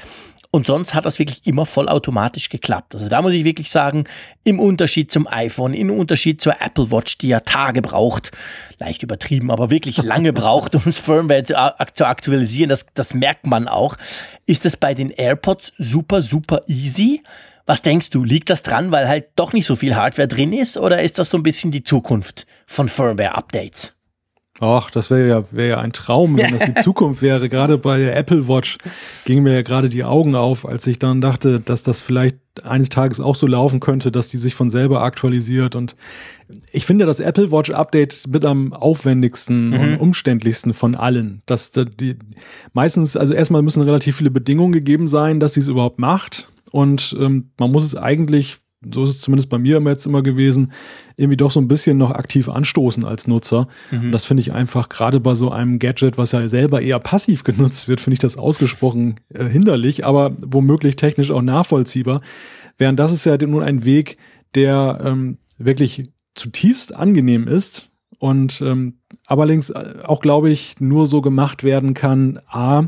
Und sonst hat das wirklich immer vollautomatisch geklappt. Also da muss ich wirklich sagen, im Unterschied zum iPhone, im Unterschied zur Apple Watch, die ja Tage braucht, leicht übertrieben, aber wirklich lange braucht, um das Firmware zu, zu aktualisieren, das, das merkt man auch, ist es bei den AirPods super, super easy. Was denkst du, liegt das dran, weil halt doch nicht so viel Hardware drin ist oder ist das so ein bisschen die Zukunft von Firmware-Updates? Ach, das wäre ja, wäre ja ein Traum, wenn das die Zukunft wäre. Gerade bei der Apple Watch gingen mir ja gerade die Augen auf, als ich dann dachte, dass das vielleicht eines Tages auch so laufen könnte, dass die sich von selber aktualisiert. Und ich finde das Apple Watch Update mit am aufwendigsten mhm. und umständlichsten von allen. Dass die meistens, also erstmal müssen relativ viele Bedingungen gegeben sein, dass sie es überhaupt macht. Und ähm, man muss es eigentlich so ist es zumindest bei mir jetzt immer gewesen, irgendwie doch so ein bisschen noch aktiv anstoßen als Nutzer. Mhm. das finde ich einfach gerade bei so einem Gadget, was ja selber eher passiv genutzt wird, finde ich das ausgesprochen äh, hinderlich, aber womöglich technisch auch nachvollziehbar. Während das ist ja nun ein Weg, der ähm, wirklich zutiefst angenehm ist und ähm, allerdings äh, auch, glaube ich, nur so gemacht werden kann, a,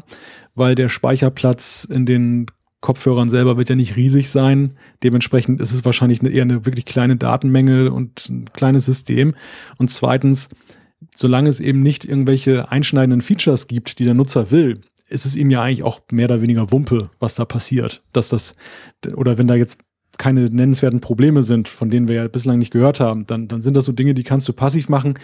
weil der Speicherplatz in den Kopfhörern selber wird ja nicht riesig sein. Dementsprechend ist es wahrscheinlich eher eine wirklich kleine Datenmenge und ein kleines System. Und zweitens, solange es eben nicht irgendwelche einschneidenden Features gibt, die der Nutzer will, ist es ihm ja eigentlich auch mehr oder weniger Wumpe, was da passiert. Dass das, oder wenn da jetzt keine nennenswerten Probleme sind, von denen wir ja bislang nicht gehört haben, dann, dann sind das so Dinge, die kannst du passiv machen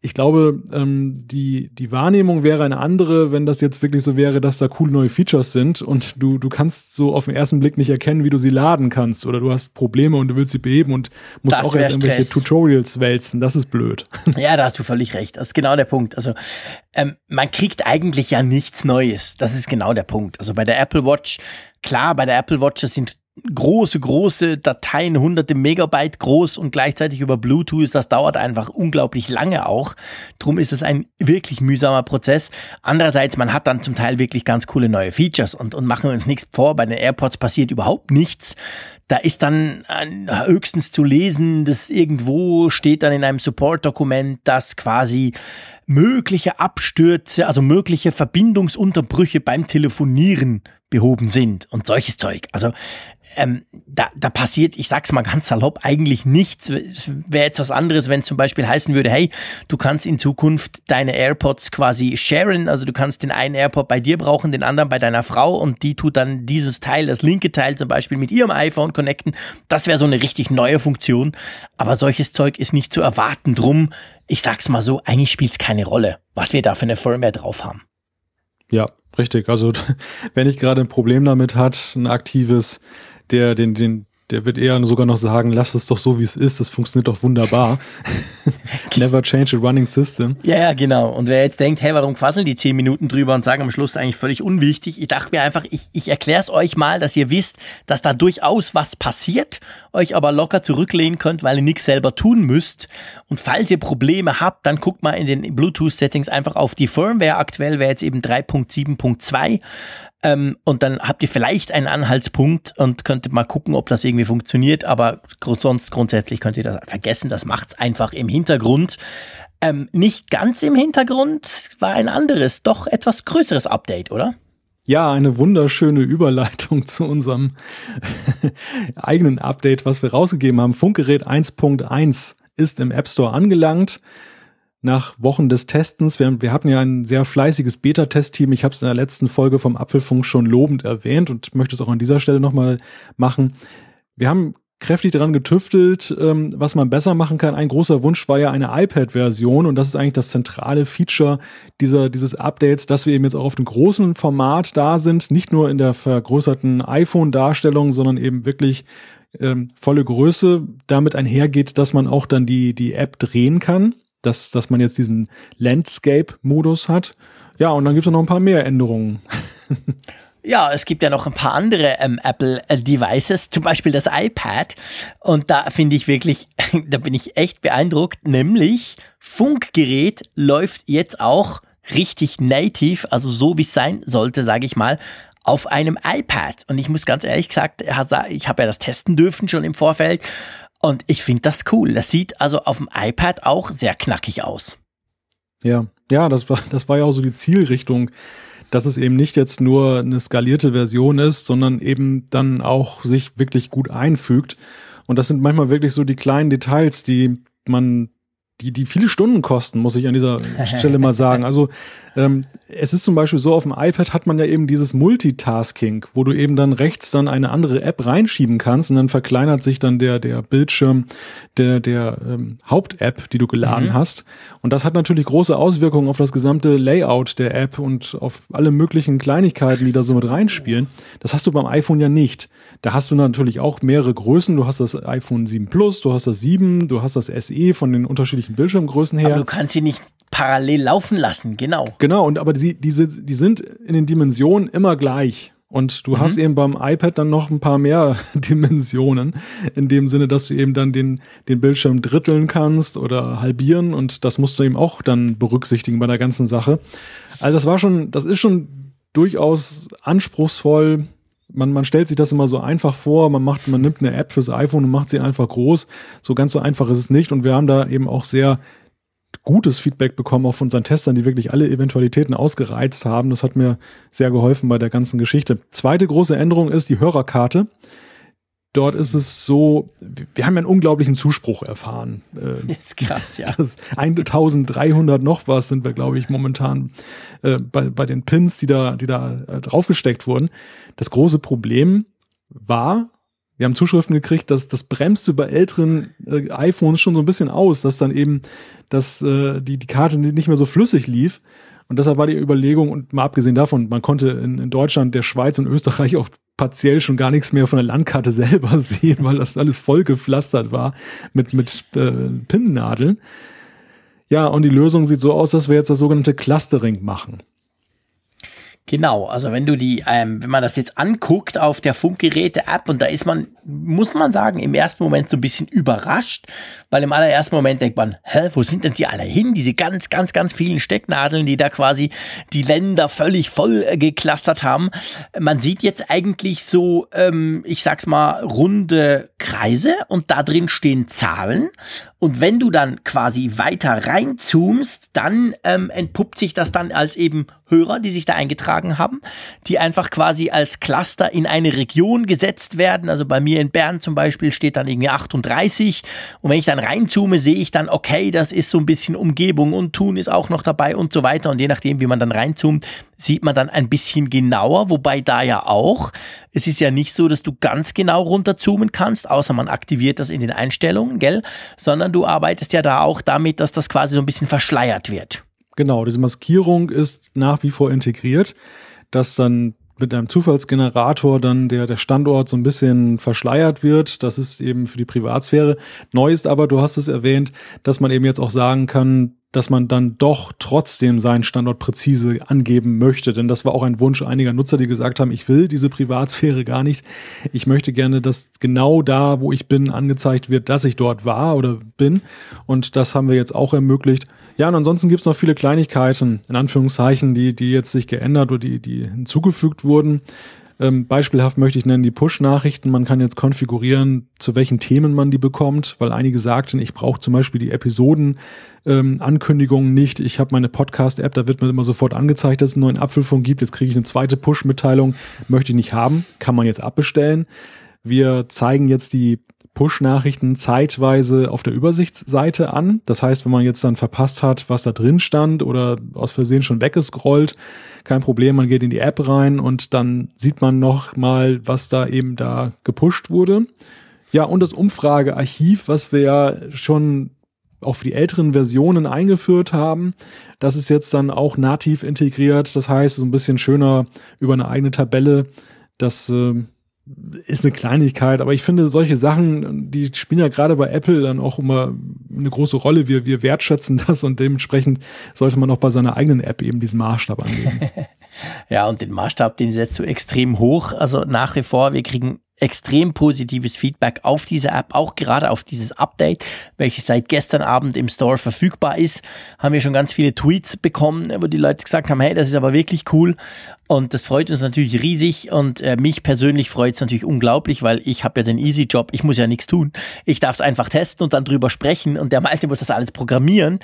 ich glaube, ähm, die, die Wahrnehmung wäre eine andere, wenn das jetzt wirklich so wäre, dass da coole neue Features sind und du, du kannst so auf den ersten Blick nicht erkennen, wie du sie laden kannst oder du hast Probleme und du willst sie beheben und musst das auch erst irgendwelche Stress. Tutorials wälzen. Das ist blöd. Ja, da hast du völlig recht. Das ist genau der Punkt. Also ähm, man kriegt eigentlich ja nichts Neues. Das ist genau der Punkt. Also bei der Apple Watch, klar, bei der Apple Watch sind große, große Dateien, hunderte Megabyte groß und gleichzeitig über Bluetooth, das dauert einfach unglaublich lange auch. Drum ist es ein wirklich mühsamer Prozess. Andererseits, man hat dann zum Teil wirklich ganz coole neue Features und, und machen wir uns nichts vor, bei den AirPods passiert überhaupt nichts. Da ist dann höchstens zu lesen, dass irgendwo steht dann in einem Support-Dokument, dass quasi mögliche Abstürze, also mögliche Verbindungsunterbrüche beim Telefonieren behoben sind und solches Zeug. Also ähm, da, da passiert, ich sag's mal ganz salopp, eigentlich nichts. Wäre jetzt was anderes, wenn zum Beispiel heißen würde, hey, du kannst in Zukunft deine AirPods quasi sharen, also du kannst den einen AirPod bei dir brauchen, den anderen bei deiner Frau und die tut dann dieses Teil, das linke Teil zum Beispiel mit ihrem iPhone connecten. Das wäre so eine richtig neue Funktion. Aber solches Zeug ist nicht zu erwarten. Drum, ich sag's mal so, eigentlich spielt's keine Rolle, was wir da für eine Firmware drauf haben. Ja, richtig. Also wenn ich gerade ein Problem damit hat, ein aktives, der den, den, der wird eher sogar noch sagen, lass es doch so, wie es ist, das funktioniert doch wunderbar. Never change a running system. Ja, ja, genau. Und wer jetzt denkt, hey, warum quasseln die zehn Minuten drüber und sagen am Schluss eigentlich völlig unwichtig, ich dachte mir einfach, ich, ich erkläre es euch mal, dass ihr wisst, dass da durchaus was passiert, euch aber locker zurücklehnen könnt, weil ihr nichts selber tun müsst. Und falls ihr Probleme habt, dann guckt mal in den Bluetooth-Settings einfach auf die Firmware. Aktuell wäre jetzt eben 3.7.2. Ähm, und dann habt ihr vielleicht einen Anhaltspunkt und könntet mal gucken, ob das irgendwie funktioniert. Aber sonst grundsätzlich könnt ihr das vergessen. Das macht's einfach im Hintergrund. Ähm, nicht ganz im Hintergrund war ein anderes, doch etwas größeres Update, oder? Ja, eine wunderschöne Überleitung zu unserem eigenen Update, was wir rausgegeben haben. Funkgerät 1.1 ist im App Store angelangt nach Wochen des Testens. Wir, wir hatten ja ein sehr fleißiges Beta-Test-Team. Ich habe es in der letzten Folge vom Apfelfunk schon lobend erwähnt und möchte es auch an dieser Stelle nochmal machen. Wir haben kräftig daran getüftelt, ähm, was man besser machen kann. Ein großer Wunsch war ja eine iPad-Version und das ist eigentlich das zentrale Feature dieser, dieses Updates, dass wir eben jetzt auch auf dem großen Format da sind, nicht nur in der vergrößerten iPhone-Darstellung, sondern eben wirklich ähm, volle Größe. Damit einhergeht, dass man auch dann die, die App drehen kann, dass, dass man jetzt diesen Landscape-Modus hat. Ja, und dann gibt es noch ein paar mehr Änderungen. Ja, es gibt ja noch ein paar andere ähm, Apple-Devices, zum Beispiel das iPad. Und da finde ich wirklich, da bin ich echt beeindruckt, nämlich Funkgerät läuft jetzt auch richtig native, also so wie es sein sollte, sage ich mal, auf einem iPad. Und ich muss ganz ehrlich gesagt, ich habe ja das testen dürfen schon im Vorfeld. Und ich finde das cool. Das sieht also auf dem iPad auch sehr knackig aus. Ja, ja, das war, das war ja auch so die Zielrichtung dass es eben nicht jetzt nur eine skalierte Version ist, sondern eben dann auch sich wirklich gut einfügt. Und das sind manchmal wirklich so die kleinen Details, die man die, die viele Stunden kosten, muss ich an dieser Stelle mal sagen. Also ähm, es ist zum Beispiel so, auf dem iPad hat man ja eben dieses Multitasking, wo du eben dann rechts dann eine andere App reinschieben kannst und dann verkleinert sich dann der, der Bildschirm der, der ähm, Haupt-App, die du geladen mhm. hast. Und das hat natürlich große Auswirkungen auf das gesamte Layout der App und auf alle möglichen Kleinigkeiten, die da so mit reinspielen. Das hast du beim iPhone ja nicht. Da hast du natürlich auch mehrere Größen. Du hast das iPhone 7 Plus, du hast das 7, du hast das SE von den unterschiedlichen Bildschirmgrößen her. Aber du kannst sie nicht parallel laufen lassen, genau. Genau, und aber die, diese, die sind in den Dimensionen immer gleich. Und du mhm. hast eben beim iPad dann noch ein paar mehr Dimensionen, in dem Sinne, dass du eben dann den, den Bildschirm dritteln kannst oder halbieren und das musst du eben auch dann berücksichtigen bei der ganzen Sache. Also das war schon, das ist schon durchaus anspruchsvoll. Man, man stellt sich das immer so einfach vor, man macht, man nimmt eine App fürs iPhone und macht sie einfach groß. So ganz so einfach ist es nicht und wir haben da eben auch sehr gutes Feedback bekommen, auch von unseren Testern, die wirklich alle Eventualitäten ausgereizt haben. Das hat mir sehr geholfen bei der ganzen Geschichte. Zweite große Änderung ist die Hörerkarte. Dort ist es so, wir haben ja einen unglaublichen Zuspruch erfahren. Das äh, ist krass, ja. 1300 noch was sind wir, glaube ich, momentan äh, bei, bei den Pins, die da, die da äh, draufgesteckt wurden. Das große Problem war, wir haben Zuschriften gekriegt, dass das bremste bei älteren äh, iPhones schon so ein bisschen aus, dass dann eben dass äh, die, die Karte nicht mehr so flüssig lief. Und deshalb war die Überlegung, und mal abgesehen davon, man konnte in, in Deutschland, der Schweiz und Österreich auch partiell schon gar nichts mehr von der Landkarte selber sehen, weil das alles voll gepflastert war mit, mit äh, Pinnnadeln. Ja, und die Lösung sieht so aus, dass wir jetzt das sogenannte Clustering machen. Genau, also wenn du die, ähm, wenn man das jetzt anguckt auf der Funkgeräte-App und da ist man, muss man sagen, im ersten Moment so ein bisschen überrascht, weil im allerersten Moment denkt man, hä, wo sind denn die alle hin? Diese ganz, ganz, ganz vielen Stecknadeln, die da quasi die Länder völlig voll äh, geklustert haben. Man sieht jetzt eigentlich so, ähm, ich sag's mal, runde Kreise und da drin stehen Zahlen und wenn du dann quasi weiter reinzoomst, dann ähm, entpuppt sich das dann als eben Hörer, die sich da eingetragen haben, die einfach quasi als Cluster in eine Region gesetzt werden. Also bei mir in Bern zum Beispiel steht dann irgendwie 38. Und wenn ich dann reinzoome, sehe ich dann, okay, das ist so ein bisschen Umgebung und Tun ist auch noch dabei und so weiter. Und je nachdem, wie man dann reinzoomt, sieht man dann ein bisschen genauer, wobei da ja auch, es ist ja nicht so, dass du ganz genau runterzoomen kannst, außer man aktiviert das in den Einstellungen, gell? Sondern du arbeitest ja da auch damit, dass das quasi so ein bisschen verschleiert wird. Genau, diese Maskierung ist nach wie vor integriert, dass dann mit einem Zufallsgenerator dann der, der Standort so ein bisschen verschleiert wird. Das ist eben für die Privatsphäre. Neu ist aber, du hast es erwähnt, dass man eben jetzt auch sagen kann, dass man dann doch trotzdem seinen Standort präzise angeben möchte. Denn das war auch ein Wunsch einiger Nutzer, die gesagt haben, ich will diese Privatsphäre gar nicht. Ich möchte gerne, dass genau da, wo ich bin, angezeigt wird, dass ich dort war oder bin. Und das haben wir jetzt auch ermöglicht. Ja, und ansonsten gibt es noch viele Kleinigkeiten, in Anführungszeichen, die, die jetzt sich geändert oder die, die hinzugefügt wurden. Ähm, beispielhaft möchte ich nennen die Push-Nachrichten. Man kann jetzt konfigurieren, zu welchen Themen man die bekommt, weil einige sagten, ich brauche zum Beispiel die Episoden-Ankündigungen ähm, nicht. Ich habe meine Podcast-App, da wird mir immer sofort angezeigt, dass es einen neuen Apfelfunk gibt. Jetzt kriege ich eine zweite Push-Mitteilung, möchte ich nicht haben, kann man jetzt abbestellen. Wir zeigen jetzt die Push-Nachrichten zeitweise auf der Übersichtsseite an. Das heißt, wenn man jetzt dann verpasst hat, was da drin stand oder aus Versehen schon weggescrollt, kein Problem, man geht in die App rein und dann sieht man noch mal, was da eben da gepusht wurde. Ja, und das Umfragearchiv, was wir ja schon auch für die älteren Versionen eingeführt haben. Das ist jetzt dann auch nativ integriert. Das heißt, so ein bisschen schöner über eine eigene Tabelle. Das äh, ist eine Kleinigkeit, aber ich finde, solche Sachen, die spielen ja gerade bei Apple dann auch immer eine große Rolle. Wir, wir wertschätzen das und dementsprechend sollte man auch bei seiner eigenen App eben diesen Maßstab anlegen. ja, und den Maßstab, den setzt du extrem hoch. Also nach wie vor, wir kriegen extrem positives Feedback auf diese App, auch gerade auf dieses Update, welches seit gestern Abend im Store verfügbar ist. Haben wir schon ganz viele Tweets bekommen, wo die Leute gesagt haben, hey, das ist aber wirklich cool. Und das freut uns natürlich riesig und äh, mich persönlich freut es natürlich unglaublich, weil ich habe ja den Easy Job, ich muss ja nichts tun. Ich darf es einfach testen und dann drüber sprechen und der Malte muss das alles programmieren.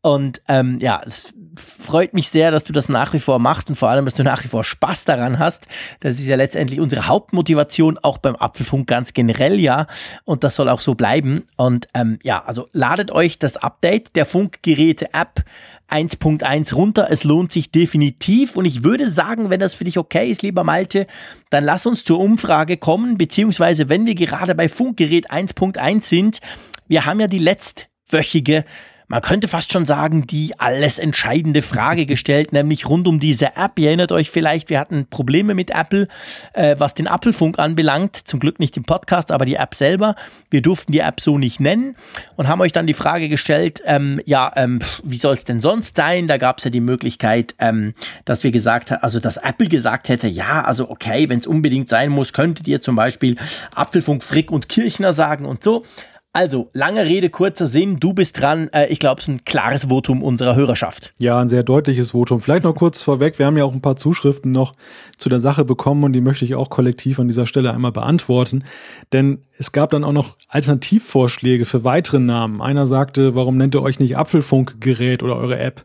Und ähm, ja, es freut mich sehr, dass du das nach wie vor machst und vor allem, dass du nach wie vor Spaß daran hast. Das ist ja letztendlich unsere Hauptmotivation, auch beim Apfelfunk ganz generell ja. Und das soll auch so bleiben. Und ähm, ja, also ladet euch das Update der Funkgeräte-App 1.1 runter. Es lohnt sich definitiv. Und ich würde sagen, wenn das für dich okay ist, lieber Malte, dann lass uns zur Umfrage kommen, beziehungsweise wenn wir gerade bei Funkgerät 1.1 sind, wir haben ja die letztwöchige man könnte fast schon sagen, die alles entscheidende Frage gestellt, nämlich rund um diese App. Ihr erinnert euch vielleicht, wir hatten Probleme mit Apple, äh, was den Apfelfunk anbelangt. Zum Glück nicht im Podcast, aber die App selber. Wir durften die App so nicht nennen und haben euch dann die Frage gestellt, ähm, ja, ähm, wie soll es denn sonst sein? Da gab es ja die Möglichkeit, ähm, dass wir gesagt haben, also dass Apple gesagt hätte, ja, also okay, wenn es unbedingt sein muss, könntet ihr zum Beispiel Apfelfunk Frick und Kirchner sagen und so. Also, lange Rede, kurzer Sinn, du bist dran. Äh, ich glaube, es ist ein klares Votum unserer Hörerschaft. Ja, ein sehr deutliches Votum. Vielleicht noch kurz vorweg, wir haben ja auch ein paar Zuschriften noch zu der Sache bekommen und die möchte ich auch kollektiv an dieser Stelle einmal beantworten. Denn es gab dann auch noch Alternativvorschläge für weitere Namen. Einer sagte, warum nennt ihr euch nicht Apfelfunkgerät oder eure App?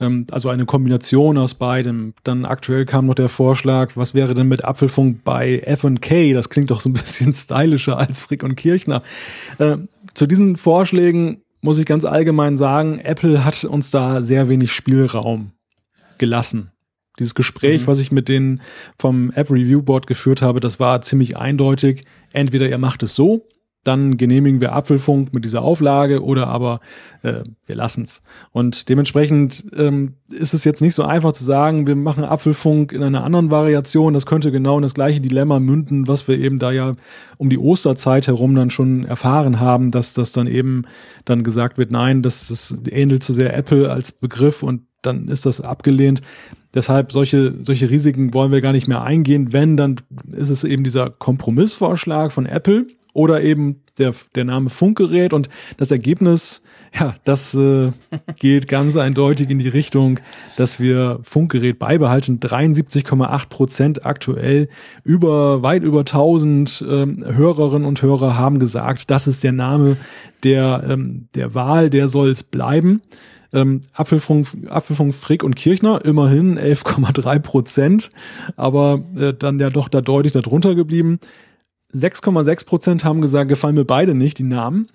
Ähm, also eine Kombination aus beidem. Dann aktuell kam noch der Vorschlag, was wäre denn mit Apfelfunk bei F&K? Das klingt doch so ein bisschen stylischer als Frick und Kirchner. Äh, zu diesen Vorschlägen muss ich ganz allgemein sagen, Apple hat uns da sehr wenig Spielraum gelassen. Dieses Gespräch, mhm. was ich mit denen vom App Review Board geführt habe, das war ziemlich eindeutig. Entweder ihr macht es so dann genehmigen wir Apfelfunk mit dieser Auflage oder aber äh, wir lassen's. Und dementsprechend ähm, ist es jetzt nicht so einfach zu sagen, wir machen Apfelfunk in einer anderen Variation. Das könnte genau in das gleiche Dilemma münden, was wir eben da ja um die Osterzeit herum dann schon erfahren haben, dass das dann eben dann gesagt wird, nein, das, das ähnelt zu sehr Apple als Begriff und dann ist das abgelehnt. Deshalb solche, solche Risiken wollen wir gar nicht mehr eingehen. Wenn, dann ist es eben dieser Kompromissvorschlag von Apple, oder eben der, der Name Funkgerät und das Ergebnis, ja, das äh, geht ganz eindeutig in die Richtung, dass wir Funkgerät beibehalten. 73,8 Prozent aktuell, über weit über 1000 ähm, Hörerinnen und Hörer haben gesagt, das ist der Name der, ähm, der Wahl, der soll es bleiben. Ähm, Apfelfunk, Apfelfunk Frick und Kirchner, immerhin 11,3 Prozent, aber äh, dann ja doch da deutlich darunter geblieben. 6,6 Prozent haben gesagt, gefallen mir beide nicht, die Namen.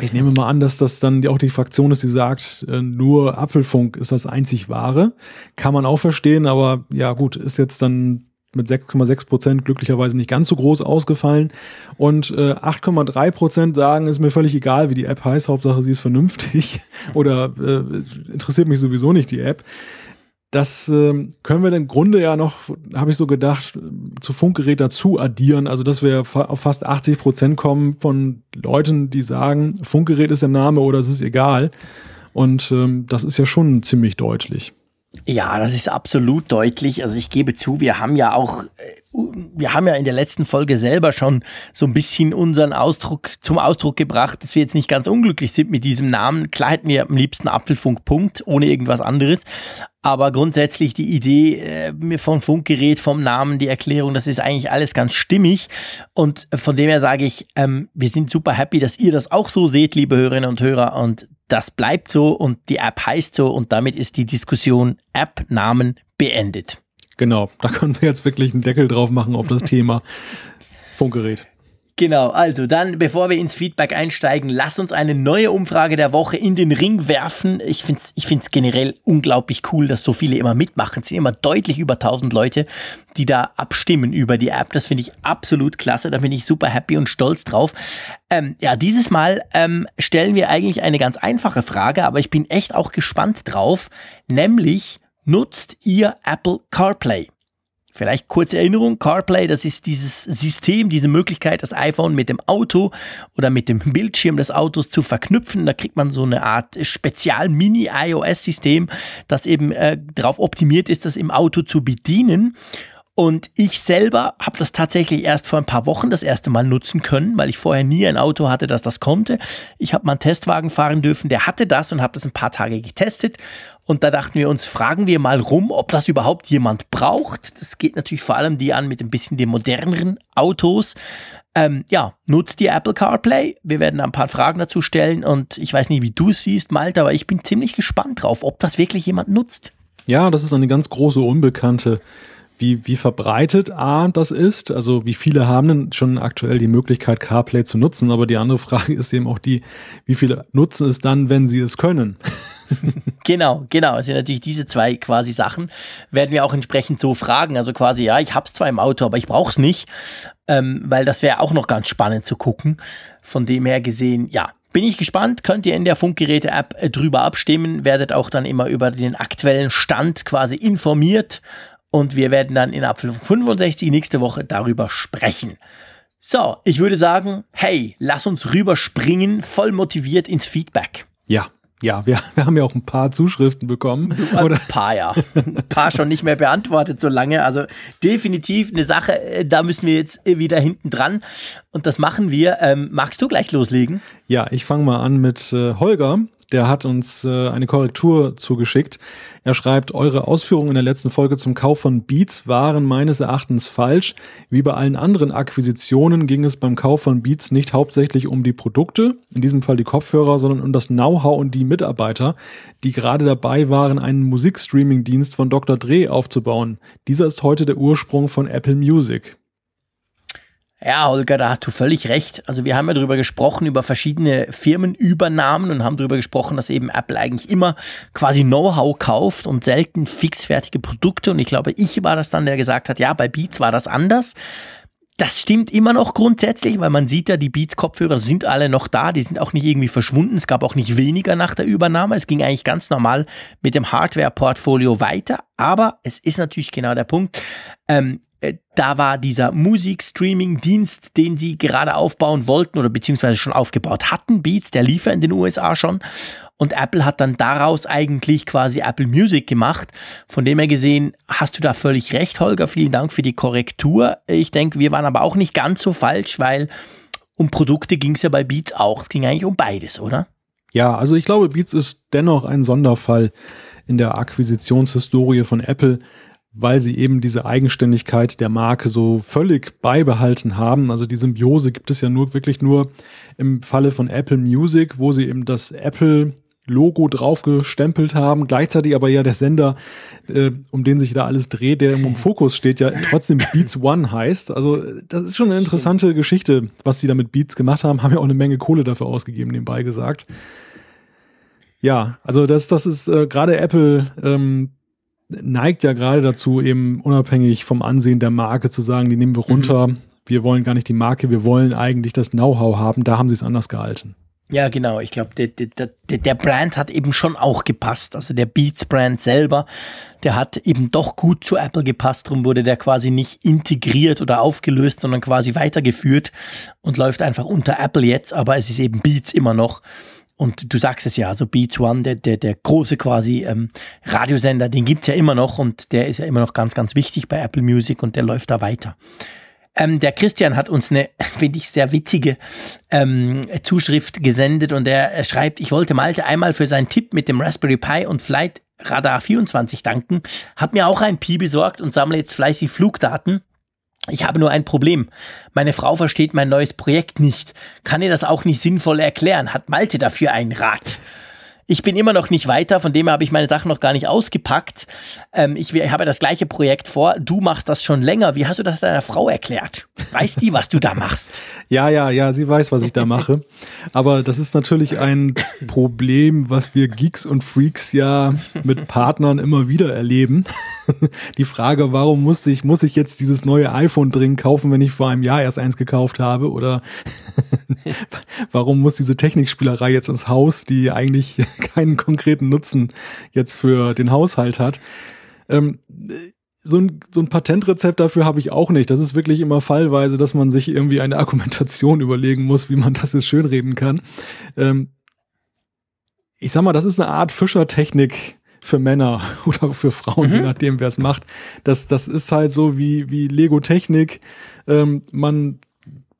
Ich nehme mal an, dass das dann auch die Fraktion ist, die sagt, äh, nur Apfelfunk ist das einzig wahre. Kann man auch verstehen, aber ja gut, ist jetzt dann mit 6,6 Prozent glücklicherweise nicht ganz so groß ausgefallen. Und äh, 8,3 Prozent sagen, ist mir völlig egal, wie die App heißt, Hauptsache sie ist vernünftig oder äh, interessiert mich sowieso nicht die App. Das äh, können wir im Grunde ja noch, habe ich so gedacht, zu Funkgerät dazu addieren. Also dass wir auf fast 80 Prozent kommen von Leuten, die sagen, Funkgerät ist der Name oder es ist egal. Und ähm, das ist ja schon ziemlich deutlich. Ja, das ist absolut deutlich. Also ich gebe zu, wir haben ja auch, äh, wir haben ja in der letzten Folge selber schon so ein bisschen unseren Ausdruck zum Ausdruck gebracht, dass wir jetzt nicht ganz unglücklich sind mit diesem Namen. Klar hätten wir am liebsten Apfelfunk Punkt, ohne irgendwas anderes. Aber grundsätzlich die Idee äh, vom Funkgerät, vom Namen, die Erklärung, das ist eigentlich alles ganz stimmig. Und von dem her sage ich, ähm, wir sind super happy, dass ihr das auch so seht, liebe Hörerinnen und Hörer. Und das bleibt so und die App heißt so und damit ist die Diskussion App-Namen beendet. Genau, da können wir jetzt wirklich einen Deckel drauf machen auf das Thema Funkgerät. Genau, also dann, bevor wir ins Feedback einsteigen, lass uns eine neue Umfrage der Woche in den Ring werfen. Ich finde es ich find's generell unglaublich cool, dass so viele immer mitmachen. Es sind immer deutlich über 1000 Leute, die da abstimmen über die App. Das finde ich absolut klasse. Da bin ich super happy und stolz drauf. Ähm, ja, dieses Mal ähm, stellen wir eigentlich eine ganz einfache Frage, aber ich bin echt auch gespannt drauf. Nämlich, nutzt ihr Apple CarPlay? Vielleicht kurze Erinnerung, CarPlay, das ist dieses System, diese Möglichkeit, das iPhone mit dem Auto oder mit dem Bildschirm des Autos zu verknüpfen. Da kriegt man so eine Art Spezial-Mini-iOS-System, das eben äh, darauf optimiert ist, das im Auto zu bedienen. Und ich selber habe das tatsächlich erst vor ein paar Wochen das erste Mal nutzen können, weil ich vorher nie ein Auto hatte, das das konnte. Ich habe mal einen Testwagen fahren dürfen, der hatte das und habe das ein paar Tage getestet. Und da dachten wir uns, fragen wir mal rum, ob das überhaupt jemand braucht. Das geht natürlich vor allem die an mit ein bisschen den moderneren Autos. Ähm, ja, nutzt die Apple CarPlay. Wir werden ein paar Fragen dazu stellen und ich weiß nicht, wie du es siehst, Malte, aber ich bin ziemlich gespannt drauf, ob das wirklich jemand nutzt. Ja, das ist eine ganz große Unbekannte wie, wie verbreitet A das ist. Also wie viele haben denn schon aktuell die Möglichkeit, CarPlay zu nutzen. Aber die andere Frage ist eben auch die, wie viele nutzen es dann, wenn sie es können. genau, genau. Es sind natürlich diese zwei quasi Sachen, werden wir auch entsprechend so fragen. Also quasi, ja, ich hab's zwar im Auto, aber ich brauch's nicht, ähm, weil das wäre auch noch ganz spannend zu gucken. Von dem her gesehen, ja, bin ich gespannt, könnt ihr in der Funkgeräte-App äh, drüber abstimmen, werdet auch dann immer über den aktuellen Stand quasi informiert und wir werden dann in Apfel 65 nächste Woche darüber sprechen. So, ich würde sagen, hey, lass uns rüberspringen, voll motiviert ins Feedback. Ja, ja, wir, wir, haben ja auch ein paar Zuschriften bekommen. Oder? Ein paar, ja. Ein paar schon nicht mehr beantwortet so lange. Also definitiv eine Sache, äh, da müssen wir jetzt wieder hinten dran. Und das machen wir. Ähm, magst du gleich loslegen? Ja, ich fange mal an mit äh, Holger der hat uns äh, eine Korrektur zugeschickt. Er schreibt, eure Ausführungen in der letzten Folge zum Kauf von Beats waren meines Erachtens falsch. Wie bei allen anderen Akquisitionen ging es beim Kauf von Beats nicht hauptsächlich um die Produkte, in diesem Fall die Kopfhörer, sondern um das Know-how und die Mitarbeiter, die gerade dabei waren, einen Musikstreaming-Dienst von Dr. Dre aufzubauen. Dieser ist heute der Ursprung von Apple Music. Ja, Holger, da hast du völlig recht. Also wir haben ja darüber gesprochen, über verschiedene Firmenübernahmen und haben darüber gesprochen, dass eben Apple eigentlich immer quasi Know-how kauft und selten fixfertige Produkte. Und ich glaube, ich war das dann, der gesagt hat, ja, bei Beats war das anders. Das stimmt immer noch grundsätzlich, weil man sieht ja, die Beats-Kopfhörer sind alle noch da, die sind auch nicht irgendwie verschwunden. Es gab auch nicht weniger nach der Übernahme. Es ging eigentlich ganz normal mit dem Hardware-Portfolio weiter. Aber es ist natürlich genau der Punkt. Ähm, äh, da war dieser Musik-Streaming-Dienst, den sie gerade aufbauen wollten oder beziehungsweise schon aufgebaut hatten, Beats, der lief in den USA schon. Und Apple hat dann daraus eigentlich quasi Apple Music gemacht. Von dem her gesehen hast du da völlig recht, Holger. Vielen Dank für die Korrektur. Ich denke, wir waren aber auch nicht ganz so falsch, weil um Produkte ging es ja bei Beats auch. Es ging eigentlich um beides, oder? Ja, also ich glaube, Beats ist dennoch ein Sonderfall in der Akquisitionshistorie von Apple weil sie eben diese Eigenständigkeit der Marke so völlig beibehalten haben. Also die Symbiose gibt es ja nur wirklich nur im Falle von Apple Music, wo sie eben das Apple Logo draufgestempelt haben, gleichzeitig aber ja der Sender, äh, um den sich da alles dreht, der im Fokus steht, ja trotzdem Beats One heißt. Also das ist schon eine interessante Geschichte, was sie da mit Beats gemacht haben, haben ja auch eine Menge Kohle dafür ausgegeben, nebenbei gesagt. Ja, also das, das ist äh, gerade Apple ähm, neigt ja gerade dazu, eben unabhängig vom Ansehen der Marke zu sagen, die nehmen wir runter. Mhm. Wir wollen gar nicht die Marke, wir wollen eigentlich das Know-how haben. Da haben sie es anders gehalten. Ja, genau. Ich glaube, der, der, der, der Brand hat eben schon auch gepasst. Also der Beats-Brand selber, der hat eben doch gut zu Apple gepasst. Darum wurde der quasi nicht integriert oder aufgelöst, sondern quasi weitergeführt und läuft einfach unter Apple jetzt. Aber es ist eben Beats immer noch. Und du sagst es ja, also Beats One, der, der, der große quasi ähm, Radiosender, den gibt's ja immer noch und der ist ja immer noch ganz, ganz wichtig bei Apple Music und der läuft da weiter. Ähm, der Christian hat uns eine, finde ich, sehr witzige ähm, Zuschrift gesendet und er, er schreibt, ich wollte Malte einmal für seinen Tipp mit dem Raspberry Pi und Flight Radar 24 danken, hat mir auch ein Pi besorgt und sammle jetzt fleißig Flugdaten. Ich habe nur ein Problem. Meine Frau versteht mein neues Projekt nicht. Kann ihr das auch nicht sinnvoll erklären? Hat Malte dafür einen Rat? Ich bin immer noch nicht weiter, von dem her habe ich meine Sachen noch gar nicht ausgepackt. Ähm, ich, ich habe das gleiche Projekt vor. Du machst das schon länger. Wie hast du das deiner Frau erklärt? Weiß die, was du da machst? Ja, ja, ja, sie weiß, was ich da mache. Aber das ist natürlich ein Problem, was wir Geeks und Freaks ja mit Partnern immer wieder erleben. Die Frage, warum muss ich, muss ich jetzt dieses neue iPhone dringend kaufen, wenn ich vor einem Jahr erst eins gekauft habe? Oder warum muss diese Technikspielerei jetzt ins Haus, die eigentlich keinen konkreten Nutzen jetzt für den Haushalt hat. Ähm, so ein, so ein Patentrezept dafür habe ich auch nicht. Das ist wirklich immer fallweise, dass man sich irgendwie eine Argumentation überlegen muss, wie man das jetzt schönreden kann. Ähm, ich sag mal, das ist eine Art Fischertechnik für Männer oder für Frauen, mhm. je nachdem, wer es macht. Das, das ist halt so wie, wie Lego-Technik. Ähm, man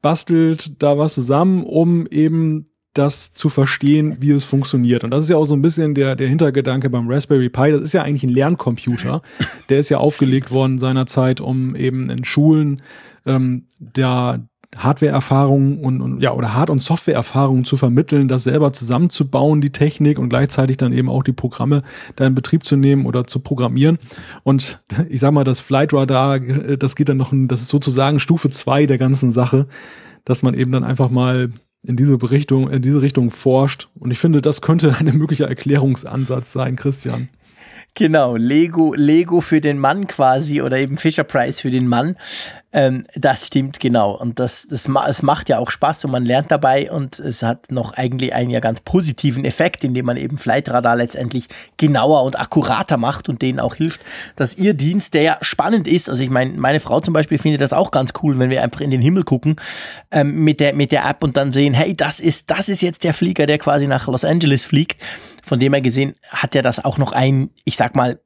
bastelt da was zusammen, um eben das zu verstehen, wie es funktioniert. Und das ist ja auch so ein bisschen der, der Hintergedanke beim Raspberry Pi. Das ist ja eigentlich ein Lerncomputer. Der ist ja aufgelegt worden seinerzeit, um eben in Schulen ähm, der Hardware-Erfahrungen und, und ja oder Hard- und Software-Erfahrungen zu vermitteln, das selber zusammenzubauen, die Technik und gleichzeitig dann eben auch die Programme da in Betrieb zu nehmen oder zu programmieren. Und ich sag mal, das Flight Radar, äh, das geht dann noch, das ist sozusagen Stufe zwei der ganzen Sache, dass man eben dann einfach mal in diese Richtung, in diese Richtung forscht. Und ich finde, das könnte ein möglicher Erklärungsansatz sein, Christian. Genau, Lego, Lego für den Mann quasi oder eben Fisher Price für den Mann. Ähm, das stimmt genau. Und das, das, es macht ja auch Spaß und man lernt dabei und es hat noch eigentlich einen ja ganz positiven Effekt, indem man eben Flightradar letztendlich genauer und akkurater macht und denen auch hilft, dass ihr Dienst, der ja spannend ist, also ich meine, meine Frau zum Beispiel findet das auch ganz cool, wenn wir einfach in den Himmel gucken ähm, mit, der, mit der App und dann sehen, hey, das ist, das ist jetzt der Flieger, der quasi nach Los Angeles fliegt. Von dem her gesehen hat ja das auch noch einen, ich sag mal,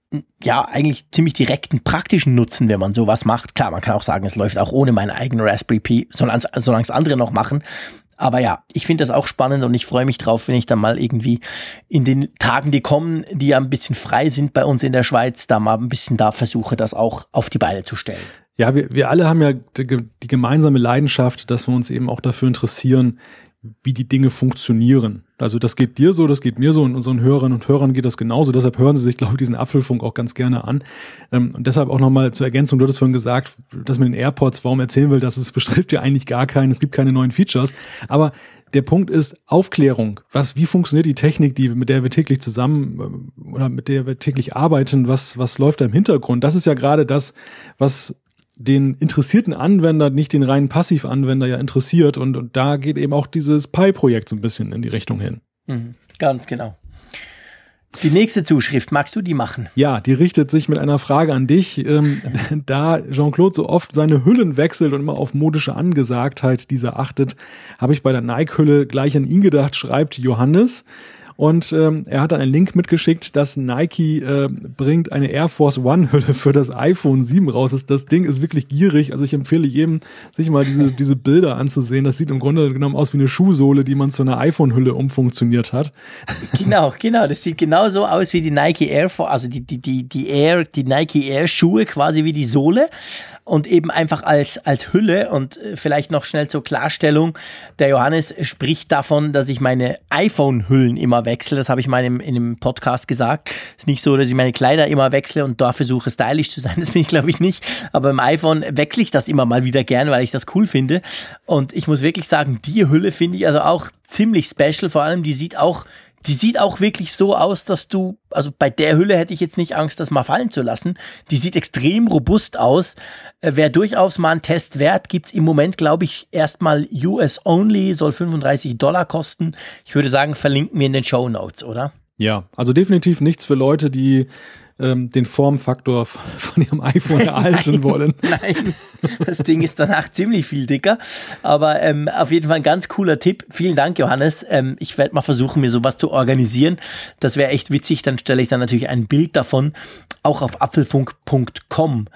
ja, eigentlich ziemlich direkten praktischen Nutzen, wenn man sowas macht. Klar, man kann auch sagen, es läuft auch ohne meine eigene Raspberry Pi, solange es andere noch machen. Aber ja, ich finde das auch spannend und ich freue mich drauf, wenn ich dann mal irgendwie in den Tagen, die kommen, die ja ein bisschen frei sind bei uns in der Schweiz, da mal ein bisschen da versuche, das auch auf die Beine zu stellen. Ja, wir, wir alle haben ja die gemeinsame Leidenschaft, dass wir uns eben auch dafür interessieren, wie die Dinge funktionieren. Also das geht dir so, das geht mir so und unseren Hörerinnen und Hörern geht das genauso. Deshalb hören sie sich, glaube ich, diesen Apfelfunk auch ganz gerne an. Ähm, und deshalb auch nochmal zur Ergänzung, du hattest vorhin gesagt, dass mit den AirPods, warum erzählen will, dass es betrifft ja eigentlich gar keinen, es gibt keine neuen Features. Aber der Punkt ist Aufklärung. Was, wie funktioniert die Technik, die, mit der wir täglich zusammen äh, oder mit der wir täglich arbeiten? Was, was läuft da im Hintergrund? Das ist ja gerade das, was den interessierten Anwender, nicht den reinen Passivanwender ja interessiert. Und, und da geht eben auch dieses Pi-Projekt so ein bisschen in die Richtung hin. Mhm, ganz genau. Die nächste Zuschrift, magst du die machen? Ja, die richtet sich mit einer Frage an dich. Ähm, da Jean-Claude so oft seine Hüllen wechselt und immer auf modische Angesagtheit dieser achtet, habe ich bei der Nike-Hülle gleich an ihn gedacht, schreibt Johannes. Und ähm, er hat dann einen Link mitgeschickt, dass Nike äh, bringt eine Air Force One Hülle für das iPhone 7 raus. Das, das Ding ist wirklich gierig. Also ich empfehle jedem, sich mal diese, diese Bilder anzusehen. Das sieht im Grunde genommen aus wie eine Schuhsohle, die man zu einer iPhone-Hülle umfunktioniert hat. Genau, genau. Das sieht genau so aus wie die Nike Air Force, also die, die, die, die Air, die Nike Air Schuhe quasi wie die Sohle und eben einfach als, als Hülle und äh, vielleicht noch schnell zur Klarstellung. Der Johannes spricht davon, dass ich meine iPhone-Hüllen immer wechsle. Das habe ich mal in, in einem Podcast gesagt. Es ist nicht so, dass ich meine Kleider immer wechsle und da versuche stylisch zu sein. Das bin ich glaube ich nicht. Aber im iPhone wechsle ich das immer mal wieder gern, weil ich das cool finde. Und ich muss wirklich sagen, die Hülle finde ich also auch ziemlich special. Vor allem, die sieht auch die sieht auch wirklich so aus, dass du, also bei der Hülle hätte ich jetzt nicht Angst, das mal fallen zu lassen. Die sieht extrem robust aus. Äh, Wäre durchaus mal ein Test wert, gibt's im Moment, glaube ich, erstmal US only, soll 35 Dollar kosten. Ich würde sagen, verlinken wir in den Show Notes, oder? Ja, also definitiv nichts für Leute, die ähm, den Formfaktor von ihrem iPhone erhalten wollen. Nein, das Ding ist danach ziemlich viel dicker. Aber ähm, auf jeden Fall ein ganz cooler Tipp. Vielen Dank, Johannes. Ähm, ich werde mal versuchen, mir sowas zu organisieren. Das wäre echt witzig. Dann stelle ich dann natürlich ein Bild davon auch auf apfelfunk.com.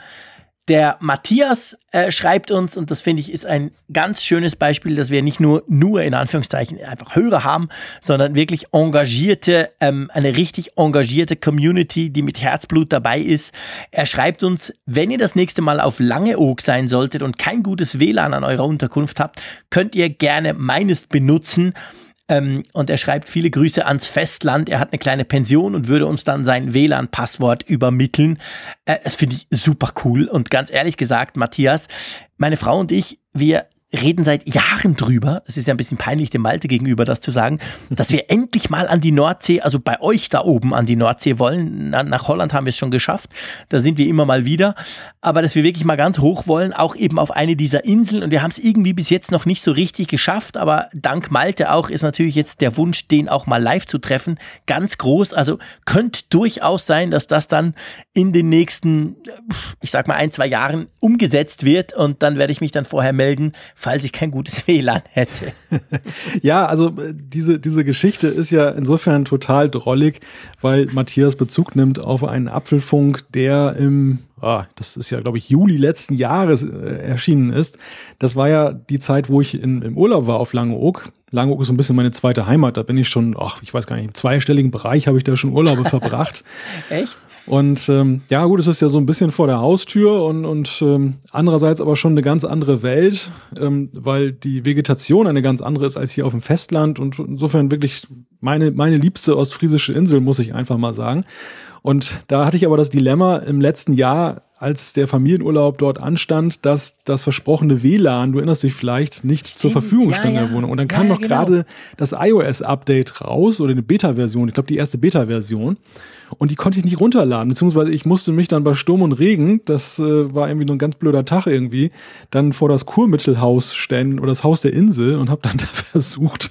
Der Matthias äh, schreibt uns, und das finde ich ist ein ganz schönes Beispiel, dass wir nicht nur, nur in Anführungszeichen einfach Hörer haben, sondern wirklich engagierte, ähm, eine richtig engagierte Community, die mit Herzblut dabei ist. Er schreibt uns, wenn ihr das nächste Mal auf Langeoog sein solltet und kein gutes WLAN an eurer Unterkunft habt, könnt ihr gerne meines benutzen. Ähm, und er schreibt viele Grüße ans Festland. Er hat eine kleine Pension und würde uns dann sein WLAN-Passwort übermitteln. Äh, das finde ich super cool. Und ganz ehrlich gesagt, Matthias, meine Frau und ich, wir reden seit Jahren drüber, es ist ja ein bisschen peinlich dem Malte gegenüber, das zu sagen, dass wir endlich mal an die Nordsee, also bei euch da oben an die Nordsee wollen. nach Holland haben wir es schon geschafft, da sind wir immer mal wieder, aber dass wir wirklich mal ganz hoch wollen, auch eben auf eine dieser Inseln. Und wir haben es irgendwie bis jetzt noch nicht so richtig geschafft, aber dank Malte auch ist natürlich jetzt der Wunsch, den auch mal live zu treffen, ganz groß. Also könnte durchaus sein, dass das dann in den nächsten, ich sag mal ein, zwei Jahren umgesetzt wird. Und dann werde ich mich dann vorher melden, falls ich kein gutes WLAN hätte. ja, also äh, diese, diese Geschichte ist ja insofern total drollig, weil Matthias Bezug nimmt auf einen Apfelfunk, der im, ah, das ist ja, glaube ich, Juli letzten Jahres äh, erschienen ist. Das war ja die Zeit, wo ich in, im Urlaub war auf Langeoog. Langeoog ist so ein bisschen meine zweite Heimat. Da bin ich schon, ach, ich weiß gar nicht, im zweistelligen Bereich habe ich da schon Urlaube verbracht. Echt? Und ähm, ja, gut, es ist ja so ein bisschen vor der Haustür und, und ähm, andererseits aber schon eine ganz andere Welt, ähm, weil die Vegetation eine ganz andere ist als hier auf dem Festland und insofern wirklich meine, meine liebste ostfriesische Insel, muss ich einfach mal sagen. Und da hatte ich aber das Dilemma im letzten Jahr, als der Familienurlaub dort anstand, dass das versprochene WLAN, du erinnerst dich vielleicht, nicht Stimmt, zur Verfügung stand ja, in der Wohnung. Und dann kam ja, noch genau. gerade das iOS-Update raus oder eine Beta-Version, ich glaube die erste Beta-Version und die konnte ich nicht runterladen, beziehungsweise ich musste mich dann bei Sturm und Regen, das äh, war irgendwie nur ein ganz blöder Tag irgendwie, dann vor das Kurmittelhaus stellen oder das Haus der Insel und habe dann da versucht,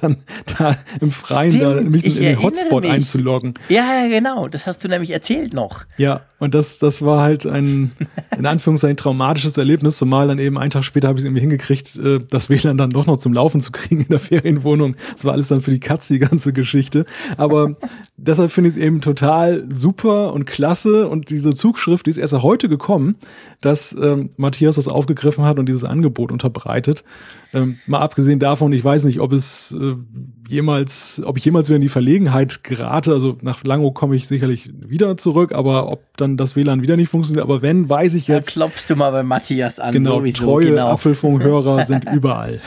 dann da im Freien Stimmt, da mich in den Hotspot mich. einzuloggen. Ja, genau, das hast du nämlich erzählt noch. Ja, und das, das war halt ein, in Anführungszeichen, traumatisches Erlebnis, zumal dann eben einen Tag später habe ich es irgendwie hingekriegt, äh, das WLAN dann doch noch zum Laufen zu kriegen in der Ferienwohnung. Das war alles dann für die Katze, die ganze Geschichte. Aber deshalb finde ich es eben total super und klasse und diese Zugschrift, die ist erst heute gekommen, dass ähm, Matthias das aufgegriffen hat und dieses Angebot unterbreitet. Ähm, mal abgesehen davon, ich weiß nicht, ob es äh, jemals, ob ich jemals wieder in die Verlegenheit gerate. Also nach Lango komme ich sicherlich wieder zurück, aber ob dann das WLAN wieder nicht funktioniert. Aber wenn, weiß ich jetzt. Da klopfst du mal bei Matthias an. Genau, sowieso, treue genau. Apfelfunkhörer sind überall.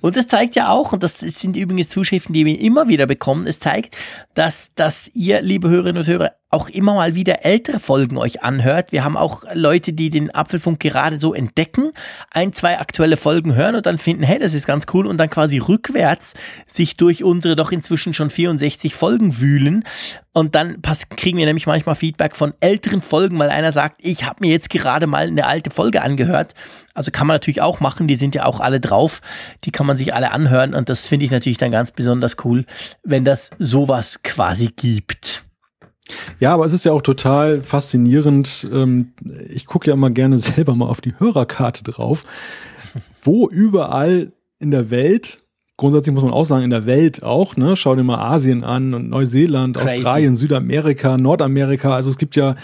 Und das zeigt ja auch, und das sind übrigens Zuschriften, die wir immer wieder bekommen, es zeigt, dass, dass ihr, liebe Hörerinnen und Hörer, auch immer mal wieder ältere Folgen euch anhört. Wir haben auch Leute, die den Apfelfunk gerade so entdecken, ein, zwei aktuelle Folgen hören und dann finden, hey, das ist ganz cool und dann quasi rückwärts sich durch unsere doch inzwischen schon 64 Folgen wühlen. Und dann kriegen wir nämlich manchmal Feedback von älteren Folgen, weil einer sagt, ich habe mir jetzt gerade mal eine alte Folge angehört. Also kann man natürlich auch machen, die sind ja auch alle drauf. Die kann man sich alle anhören und das finde ich natürlich dann ganz besonders cool, wenn das sowas quasi gibt. Ja, aber es ist ja auch total faszinierend. Ähm, ich gucke ja immer gerne selber mal auf die Hörerkarte drauf, wo überall in der Welt, grundsätzlich muss man auch sagen, in der Welt auch, ne, schau dir mal Asien an und Neuseeland, Crazy. Australien, Südamerika, Nordamerika. Also es gibt ja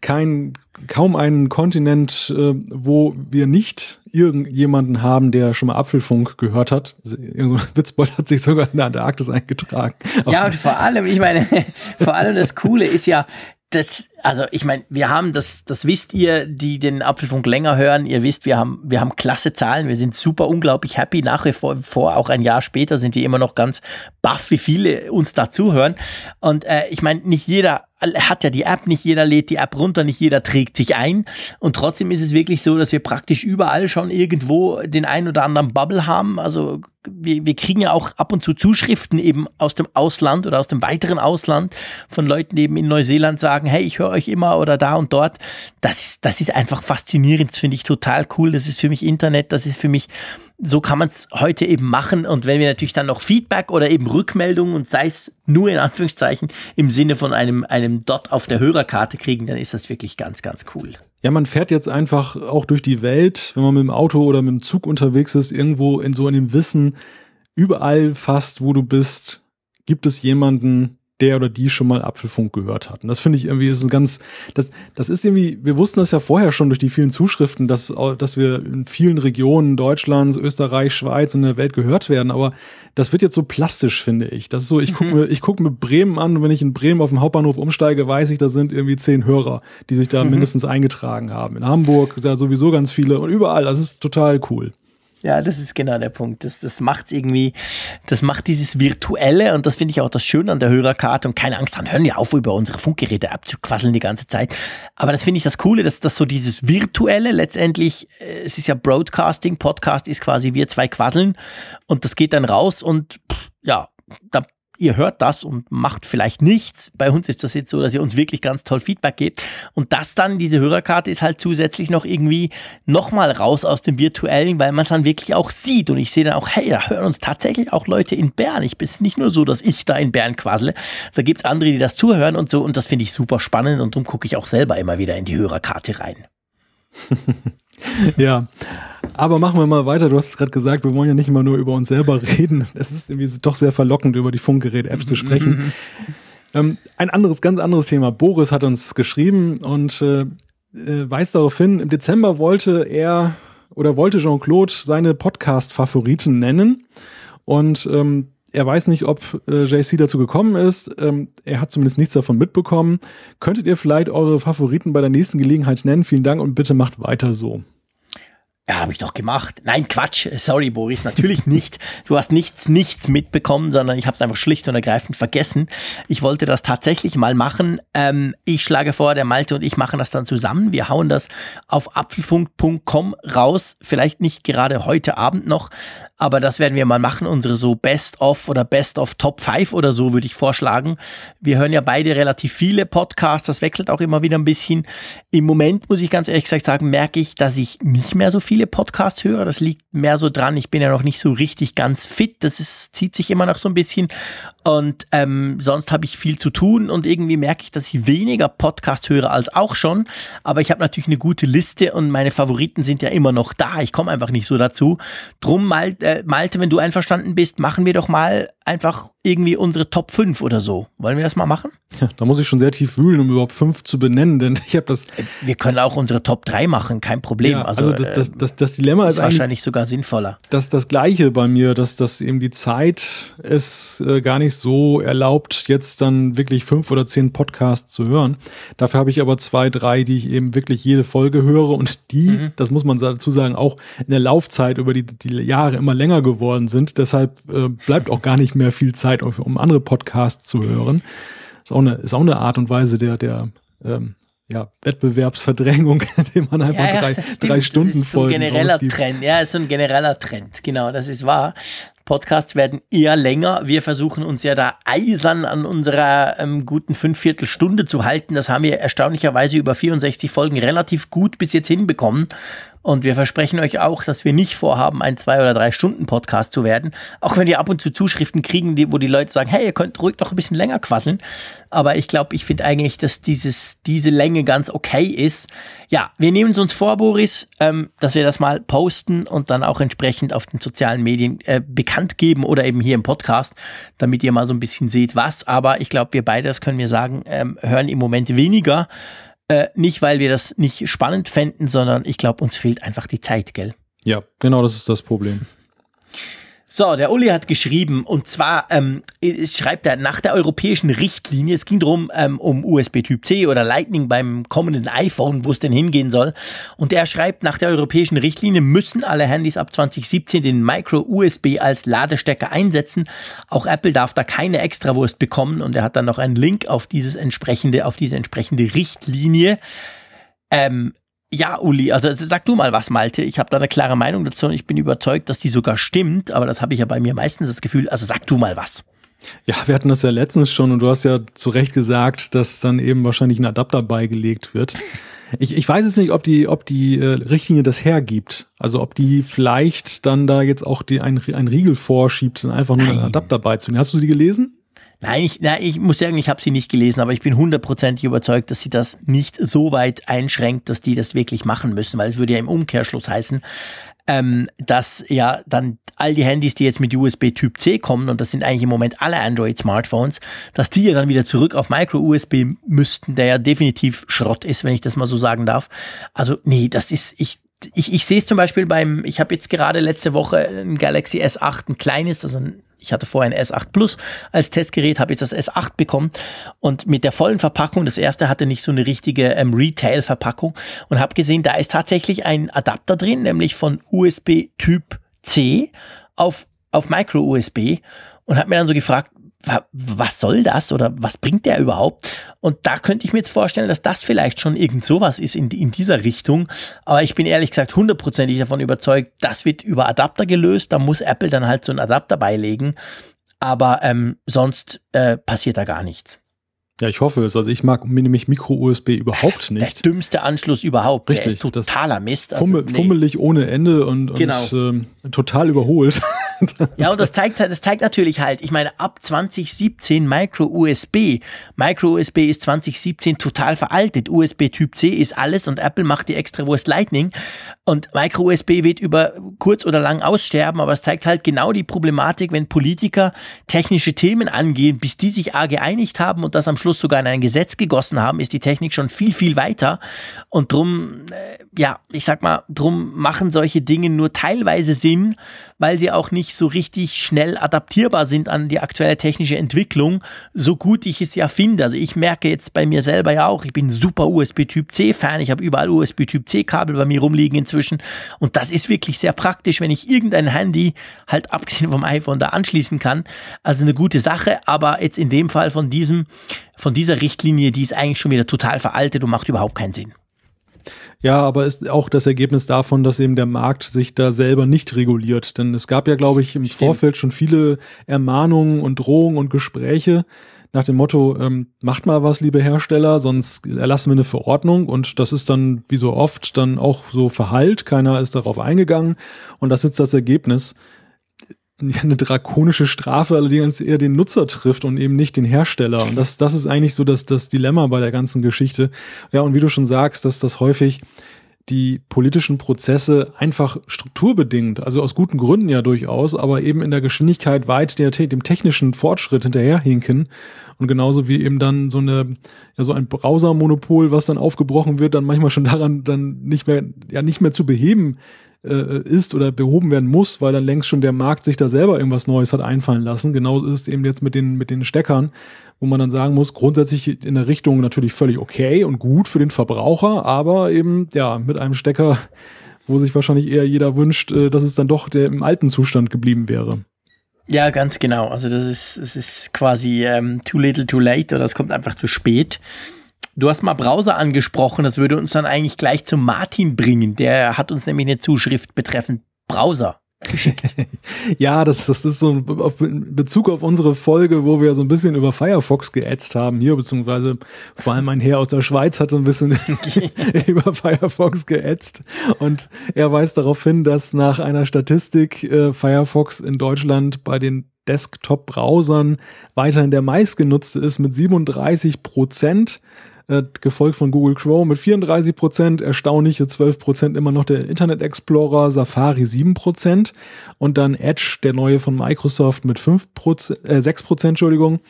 kein, kaum einen Kontinent, äh, wo wir nicht irgendjemanden haben, der schon mal Apfelfunk gehört hat. Irgendein Witzbold hat sich sogar in der Antarktis eingetragen. Ja, und vor allem, ich meine, vor allem das Coole ist ja, das, also ich meine, wir haben das, das wisst ihr, die den Apfelfunk länger hören, ihr wisst, wir haben, wir haben klasse Zahlen, wir sind super unglaublich happy. Nach wie vor, auch ein Jahr später sind wir immer noch ganz baff, wie viele uns da zuhören. Und äh, ich meine, nicht jeder hat ja die App, nicht jeder lädt die App runter, nicht jeder trägt sich ein. Und trotzdem ist es wirklich so, dass wir praktisch überall schon irgendwo den ein oder anderen Bubble haben. Also wir, wir kriegen ja auch ab und zu Zuschriften eben aus dem Ausland oder aus dem weiteren Ausland von Leuten, die eben in Neuseeland sagen, hey, ich höre euch immer oder da und dort. Das ist, das ist einfach faszinierend, das finde ich total cool. Das ist für mich Internet, das ist für mich so kann man es heute eben machen. Und wenn wir natürlich dann noch Feedback oder eben Rückmeldungen und sei es nur in Anführungszeichen im Sinne von einem, einem Dot auf der Hörerkarte kriegen, dann ist das wirklich ganz, ganz cool. Ja, man fährt jetzt einfach auch durch die Welt, wenn man mit dem Auto oder mit dem Zug unterwegs ist, irgendwo in so einem Wissen, überall fast, wo du bist, gibt es jemanden, der oder die schon mal Apfelfunk gehört hat. Und das finde ich irgendwie ist ein ganz, das, das ist irgendwie, wir wussten das ja vorher schon durch die vielen Zuschriften, dass, dass wir in vielen Regionen Deutschlands, Österreich, Schweiz und der Welt gehört werden. Aber das wird jetzt so plastisch, finde ich. Das ist so, ich gucke mir, ich gucke mir Bremen an und wenn ich in Bremen auf dem Hauptbahnhof umsteige, weiß ich, da sind irgendwie zehn Hörer, die sich da mhm. mindestens eingetragen haben. In Hamburg da sowieso ganz viele und überall. Das ist total cool. Ja, das ist genau der Punkt. Das, das macht's irgendwie, das macht dieses Virtuelle und das finde ich auch das Schöne an der Hörerkarte und keine Angst, dann hören wir auf, über unsere Funkgeräte abzuquasseln die ganze Zeit. Aber das finde ich das Coole, dass das so dieses Virtuelle letztendlich, äh, es ist ja Broadcasting, Podcast ist quasi wir zwei quasseln und das geht dann raus und ja, da ihr hört das und macht vielleicht nichts. Bei uns ist das jetzt so, dass ihr uns wirklich ganz toll Feedback gebt. Und das dann, diese Hörerkarte ist halt zusätzlich noch irgendwie nochmal raus aus dem Virtuellen, weil man es dann wirklich auch sieht. Und ich sehe dann auch, hey, da hören uns tatsächlich auch Leute in Bern. Ich bin nicht nur so, dass ich da in Bern quassle. Da gibt es andere, die das zuhören und so. Und das finde ich super spannend. Und darum gucke ich auch selber immer wieder in die Hörerkarte rein. ja. Aber machen wir mal weiter. Du hast gerade gesagt, wir wollen ja nicht immer nur über uns selber reden. Es ist irgendwie doch sehr verlockend, über die Funkgerät-Apps zu sprechen. ähm, ein anderes, ganz anderes Thema. Boris hat uns geschrieben und äh, äh, weist darauf hin, im Dezember wollte er oder wollte Jean-Claude seine Podcast-Favoriten nennen. Und ähm, er weiß nicht, ob äh, JC dazu gekommen ist. Ähm, er hat zumindest nichts davon mitbekommen. Könntet ihr vielleicht eure Favoriten bei der nächsten Gelegenheit nennen? Vielen Dank und bitte macht weiter so. Ja, habe ich doch gemacht. Nein, Quatsch. Sorry, Boris, natürlich nicht. Du hast nichts, nichts mitbekommen, sondern ich habe es einfach schlicht und ergreifend vergessen. Ich wollte das tatsächlich mal machen. Ähm, ich schlage vor, der Malte und ich machen das dann zusammen. Wir hauen das auf apfelfunk.com raus. Vielleicht nicht gerade heute Abend noch, aber das werden wir mal machen. Unsere so Best of oder Best of Top 5 oder so würde ich vorschlagen. Wir hören ja beide relativ viele Podcasts. Das wechselt auch immer wieder ein bisschen. Im Moment muss ich ganz ehrlich gesagt sagen, merke ich, dass ich nicht mehr so viele Podcasts höre. Das liegt mehr so dran. Ich bin ja noch nicht so richtig ganz fit. Das ist, zieht sich immer noch so ein bisschen. Und ähm, sonst habe ich viel zu tun und irgendwie merke ich, dass ich weniger Podcast höre als auch schon. Aber ich habe natürlich eine gute Liste und meine Favoriten sind ja immer noch da. Ich komme einfach nicht so dazu. Drum äh, Malte, wenn du einverstanden bist, machen wir doch mal einfach irgendwie unsere Top 5 oder so. Wollen wir das mal machen? Ja, da muss ich schon sehr tief wühlen, um überhaupt 5 zu benennen, denn ich habe das. Äh, wir können auch unsere Top 3 machen, kein Problem. Ja, also, also das, das, das, das Dilemma ist, ist wahrscheinlich sogar sinnvoller. Das das gleiche bei mir, dass, dass eben die Zeit es äh, gar nicht so erlaubt, jetzt dann wirklich fünf oder zehn Podcasts zu hören. Dafür habe ich aber zwei, drei, die ich eben wirklich jede Folge höre und die, mhm. das muss man dazu sagen, auch in der Laufzeit über die, die Jahre immer länger geworden sind. Deshalb äh, bleibt auch gar nicht mehr viel Zeit, um andere Podcasts zu hören. Ist auch eine, ist auch eine Art und Weise der, der ähm, ja, Wettbewerbsverdrängung, indem man einfach ja, ja, drei, drei Stunden das ist so ein genereller ausgibt. Trend. Ja, ist so ein genereller Trend. Genau, das ist wahr. Podcasts werden eher länger. Wir versuchen uns ja da eisern an unserer ähm, guten Fünfviertelstunde zu halten. Das haben wir erstaunlicherweise über 64 Folgen relativ gut bis jetzt hinbekommen. Und wir versprechen euch auch, dass wir nicht vorhaben, ein zwei oder drei Stunden Podcast zu werden. Auch wenn wir ab und zu Zuschriften kriegen, wo die Leute sagen, hey, ihr könnt ruhig noch ein bisschen länger quasseln. Aber ich glaube, ich finde eigentlich, dass dieses, diese Länge ganz okay ist. Ja, wir nehmen es uns vor, Boris, ähm, dass wir das mal posten und dann auch entsprechend auf den sozialen Medien äh, bekannt geben oder eben hier im Podcast, damit ihr mal so ein bisschen seht, was. Aber ich glaube, wir beide, das können wir sagen, ähm, hören im Moment weniger. Äh, nicht, weil wir das nicht spannend fänden, sondern ich glaube, uns fehlt einfach die Zeit, gell? Ja, genau das ist das Problem. So, der Uli hat geschrieben, und zwar ähm, schreibt er nach der europäischen Richtlinie, es ging darum, ähm, um USB Typ C oder Lightning beim kommenden iPhone, wo es denn hingehen soll. Und er schreibt, nach der europäischen Richtlinie müssen alle Handys ab 2017 den Micro-USB als Ladestecker einsetzen. Auch Apple darf da keine Extrawurst bekommen. Und er hat dann noch einen Link auf dieses entsprechende, auf diese entsprechende Richtlinie. Ähm, ja, Uli, also sag du mal was, Malte. Ich habe da eine klare Meinung dazu und ich bin überzeugt, dass die sogar stimmt, aber das habe ich ja bei mir meistens das Gefühl. Also sag du mal was. Ja, wir hatten das ja letztens schon und du hast ja zu Recht gesagt, dass dann eben wahrscheinlich ein Adapter beigelegt wird. Ich, ich weiß jetzt nicht, ob die, ob die äh, Richtlinie das hergibt. Also ob die vielleicht dann da jetzt auch die, ein, ein Riegel vorschiebt, dann einfach nur Nein. einen Adapter beizulegen. Hast du die gelesen? Nein, ich, nein, ich muss sagen, ich habe sie nicht gelesen, aber ich bin hundertprozentig überzeugt, dass sie das nicht so weit einschränkt, dass die das wirklich machen müssen, weil es würde ja im Umkehrschluss heißen, ähm, dass ja dann all die Handys, die jetzt mit USB Typ C kommen, und das sind eigentlich im Moment alle Android-Smartphones, dass die ja dann wieder zurück auf Micro-USB müssten, der ja definitiv Schrott ist, wenn ich das mal so sagen darf. Also nee, das ist, ich, ich, ich sehe es zum Beispiel beim, ich habe jetzt gerade letzte Woche ein Galaxy S8, ein kleines, also ein ich hatte vorher ein S8 Plus als Testgerät, habe jetzt das S8 bekommen. Und mit der vollen Verpackung, das erste hatte nicht so eine richtige ähm, Retail-Verpackung. Und habe gesehen, da ist tatsächlich ein Adapter drin, nämlich von USB Typ C auf, auf Micro-USB und habe mir dann so gefragt, was soll das oder was bringt der überhaupt? Und da könnte ich mir jetzt vorstellen, dass das vielleicht schon irgend sowas ist in, in dieser Richtung. Aber ich bin ehrlich gesagt hundertprozentig davon überzeugt, das wird über Adapter gelöst. Da muss Apple dann halt so einen Adapter beilegen. Aber ähm, sonst äh, passiert da gar nichts. Ja, ich hoffe es. Also ich mag nämlich Micro-USB überhaupt nicht. Der dümmste Anschluss überhaupt. Richtig. Der ist totaler Mist. Also, fummel, nee. Fummelig ohne Ende und, genau. und äh, total überholt. ja, und das zeigt, das zeigt natürlich halt, ich meine, ab 2017 Micro-USB. Micro-USB ist 2017 total veraltet. USB Typ C ist alles und Apple macht die extra Wurst Lightning. Und Micro-USB wird über kurz oder lang aussterben, aber es zeigt halt genau die Problematik, wenn Politiker technische Themen angehen, bis die sich A geeinigt haben und das am Schluss sogar in ein Gesetz gegossen haben, ist die Technik schon viel, viel weiter. Und drum, äh, ja, ich sag mal, drum machen solche Dinge nur teilweise Sinn, weil sie auch nicht so richtig schnell adaptierbar sind an die aktuelle technische Entwicklung, so gut ich es ja finde. Also ich merke jetzt bei mir selber ja auch, ich bin super USB-Typ C-Fan, ich habe überall USB-Typ C-Kabel bei mir rumliegen inzwischen. Und das ist wirklich sehr praktisch, wenn ich irgendein Handy halt abgesehen vom iPhone da anschließen kann. Also eine gute Sache, aber jetzt in dem Fall von diesem von dieser Richtlinie, die ist eigentlich schon wieder total veraltet und macht überhaupt keinen Sinn. Ja, aber ist auch das Ergebnis davon, dass eben der Markt sich da selber nicht reguliert. Denn es gab ja, glaube ich, im Stimmt. Vorfeld schon viele Ermahnungen und Drohungen und Gespräche nach dem Motto, ähm, macht mal was, liebe Hersteller, sonst erlassen wir eine Verordnung. Und das ist dann, wie so oft, dann auch so verhallt. Keiner ist darauf eingegangen. Und das ist jetzt das Ergebnis eine drakonische Strafe allerdings eher den Nutzer trifft und eben nicht den Hersteller. Und das, das ist eigentlich so das, das Dilemma bei der ganzen Geschichte. Ja, und wie du schon sagst, dass das häufig die politischen Prozesse einfach strukturbedingt, also aus guten Gründen ja durchaus, aber eben in der Geschwindigkeit weit der, dem technischen Fortschritt hinterherhinken. Und genauso wie eben dann so eine, ja, so ein Browsermonopol, was dann aufgebrochen wird, dann manchmal schon daran dann nicht mehr, ja, nicht mehr zu beheben äh, ist oder behoben werden muss, weil dann längst schon der Markt sich da selber irgendwas Neues hat einfallen lassen. Genauso ist es eben jetzt mit den, mit den Steckern, wo man dann sagen muss, grundsätzlich in der Richtung natürlich völlig okay und gut für den Verbraucher, aber eben, ja, mit einem Stecker, wo sich wahrscheinlich eher jeder wünscht, äh, dass es dann doch der im alten Zustand geblieben wäre. Ja, ganz genau. Also das ist, das ist quasi ähm, too little, too late oder es kommt einfach zu spät. Du hast mal Browser angesprochen, das würde uns dann eigentlich gleich zu Martin bringen. Der hat uns nämlich eine Zuschrift betreffend Browser geschickt. ja, das, das ist so in Bezug auf unsere Folge, wo wir so ein bisschen über Firefox geätzt haben hier, beziehungsweise vor allem ein Herr aus der Schweiz hat so ein bisschen über Firefox geätzt und er weist darauf hin, dass nach einer Statistik äh, Firefox in Deutschland bei den Desktop-Browsern weiterhin der meistgenutzte ist mit 37 Prozent äh, gefolgt von Google Chrome mit 34 Prozent, erstaunliche 12 Prozent immer noch der Internet Explorer, Safari 7 Prozent und dann Edge, der neue von Microsoft mit 5 Prozent, äh, 6 Prozent, Entschuldigung.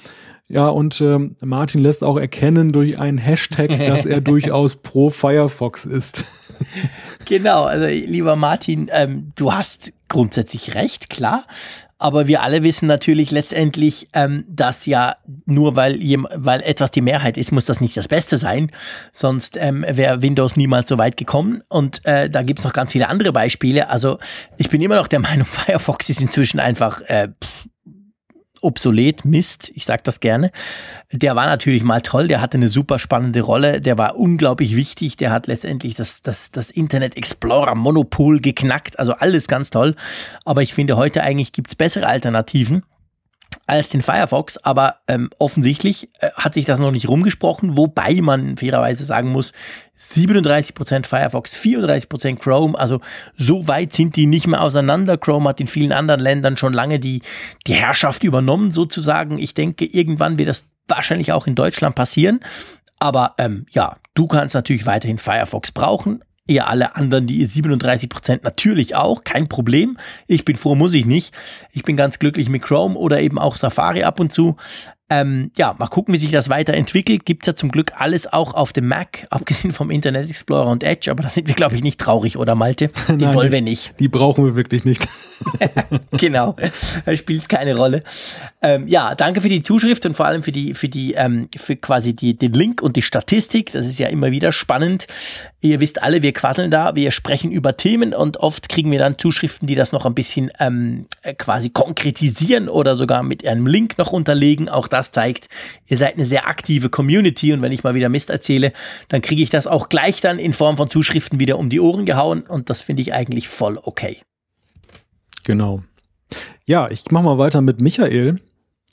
Ja, und ähm, Martin lässt auch erkennen durch einen Hashtag, dass er durchaus pro Firefox ist. genau, also lieber Martin, ähm, du hast grundsätzlich recht, klar. Aber wir alle wissen natürlich letztendlich, ähm, dass ja nur weil, weil etwas die Mehrheit ist, muss das nicht das Beste sein. Sonst ähm, wäre Windows niemals so weit gekommen. Und äh, da gibt es noch ganz viele andere Beispiele. Also ich bin immer noch der Meinung, Firefox ist inzwischen einfach äh, obsolet, Mist, ich sag das gerne. Der war natürlich mal toll, der hatte eine super spannende Rolle, der war unglaublich wichtig, der hat letztendlich das, das, das Internet Explorer Monopol geknackt, also alles ganz toll. Aber ich finde, heute eigentlich gibt's bessere Alternativen als den Firefox, aber ähm, offensichtlich äh, hat sich das noch nicht rumgesprochen, wobei man fairerweise sagen muss, 37% Firefox, 34% Chrome, also so weit sind die nicht mehr auseinander. Chrome hat in vielen anderen Ländern schon lange die, die Herrschaft übernommen sozusagen. Ich denke, irgendwann wird das wahrscheinlich auch in Deutschland passieren. Aber ähm, ja, du kannst natürlich weiterhin Firefox brauchen, ihr alle anderen, die ihr 37 Prozent natürlich auch, kein Problem. Ich bin froh, muss ich nicht. Ich bin ganz glücklich mit Chrome oder eben auch Safari ab und zu. Ähm, ja, mal gucken, wie sich das weiterentwickelt. Gibt's ja zum Glück alles auch auf dem Mac, abgesehen vom Internet Explorer und Edge, aber da sind wir, glaube ich, nicht traurig, oder Malte? Die Nein, wollen wir nicht. Die brauchen wir wirklich nicht. genau, da spielt es keine Rolle. Ähm, ja, danke für die Zuschrift und vor allem für die, für die, ähm, für quasi die, den Link und die Statistik. Das ist ja immer wieder spannend. Ihr wisst alle, wir quasseln da, wir sprechen über Themen und oft kriegen wir dann Zuschriften, die das noch ein bisschen ähm, quasi konkretisieren oder sogar mit einem Link noch unterlegen. Auch das zeigt, ihr seid eine sehr aktive Community und wenn ich mal wieder Mist erzähle, dann kriege ich das auch gleich dann in Form von Zuschriften wieder um die Ohren gehauen und das finde ich eigentlich voll okay. Genau. Ja, ich mache mal weiter mit Michael.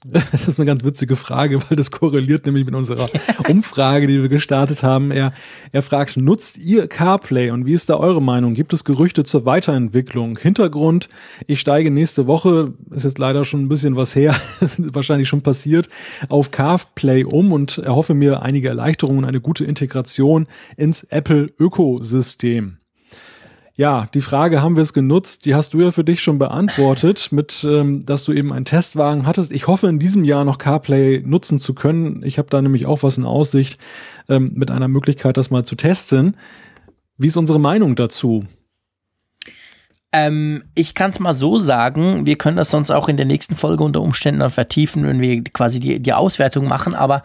Das ist eine ganz witzige Frage, weil das korreliert nämlich mit unserer Umfrage, die wir gestartet haben. Er, er fragt, nutzt ihr CarPlay und wie ist da eure Meinung? Gibt es Gerüchte zur Weiterentwicklung? Hintergrund, ich steige nächste Woche, ist jetzt leider schon ein bisschen was her, ist wahrscheinlich schon passiert, auf CarPlay um und erhoffe mir einige Erleichterungen und eine gute Integration ins Apple-Ökosystem. Ja, die Frage, haben wir es genutzt? Die hast du ja für dich schon beantwortet, mit, ähm, dass du eben einen Testwagen hattest. Ich hoffe, in diesem Jahr noch CarPlay nutzen zu können. Ich habe da nämlich auch was in Aussicht, ähm, mit einer Möglichkeit, das mal zu testen. Wie ist unsere Meinung dazu? Ähm, ich kann es mal so sagen, wir können das sonst auch in der nächsten Folge unter Umständen dann vertiefen, wenn wir quasi die, die Auswertung machen, aber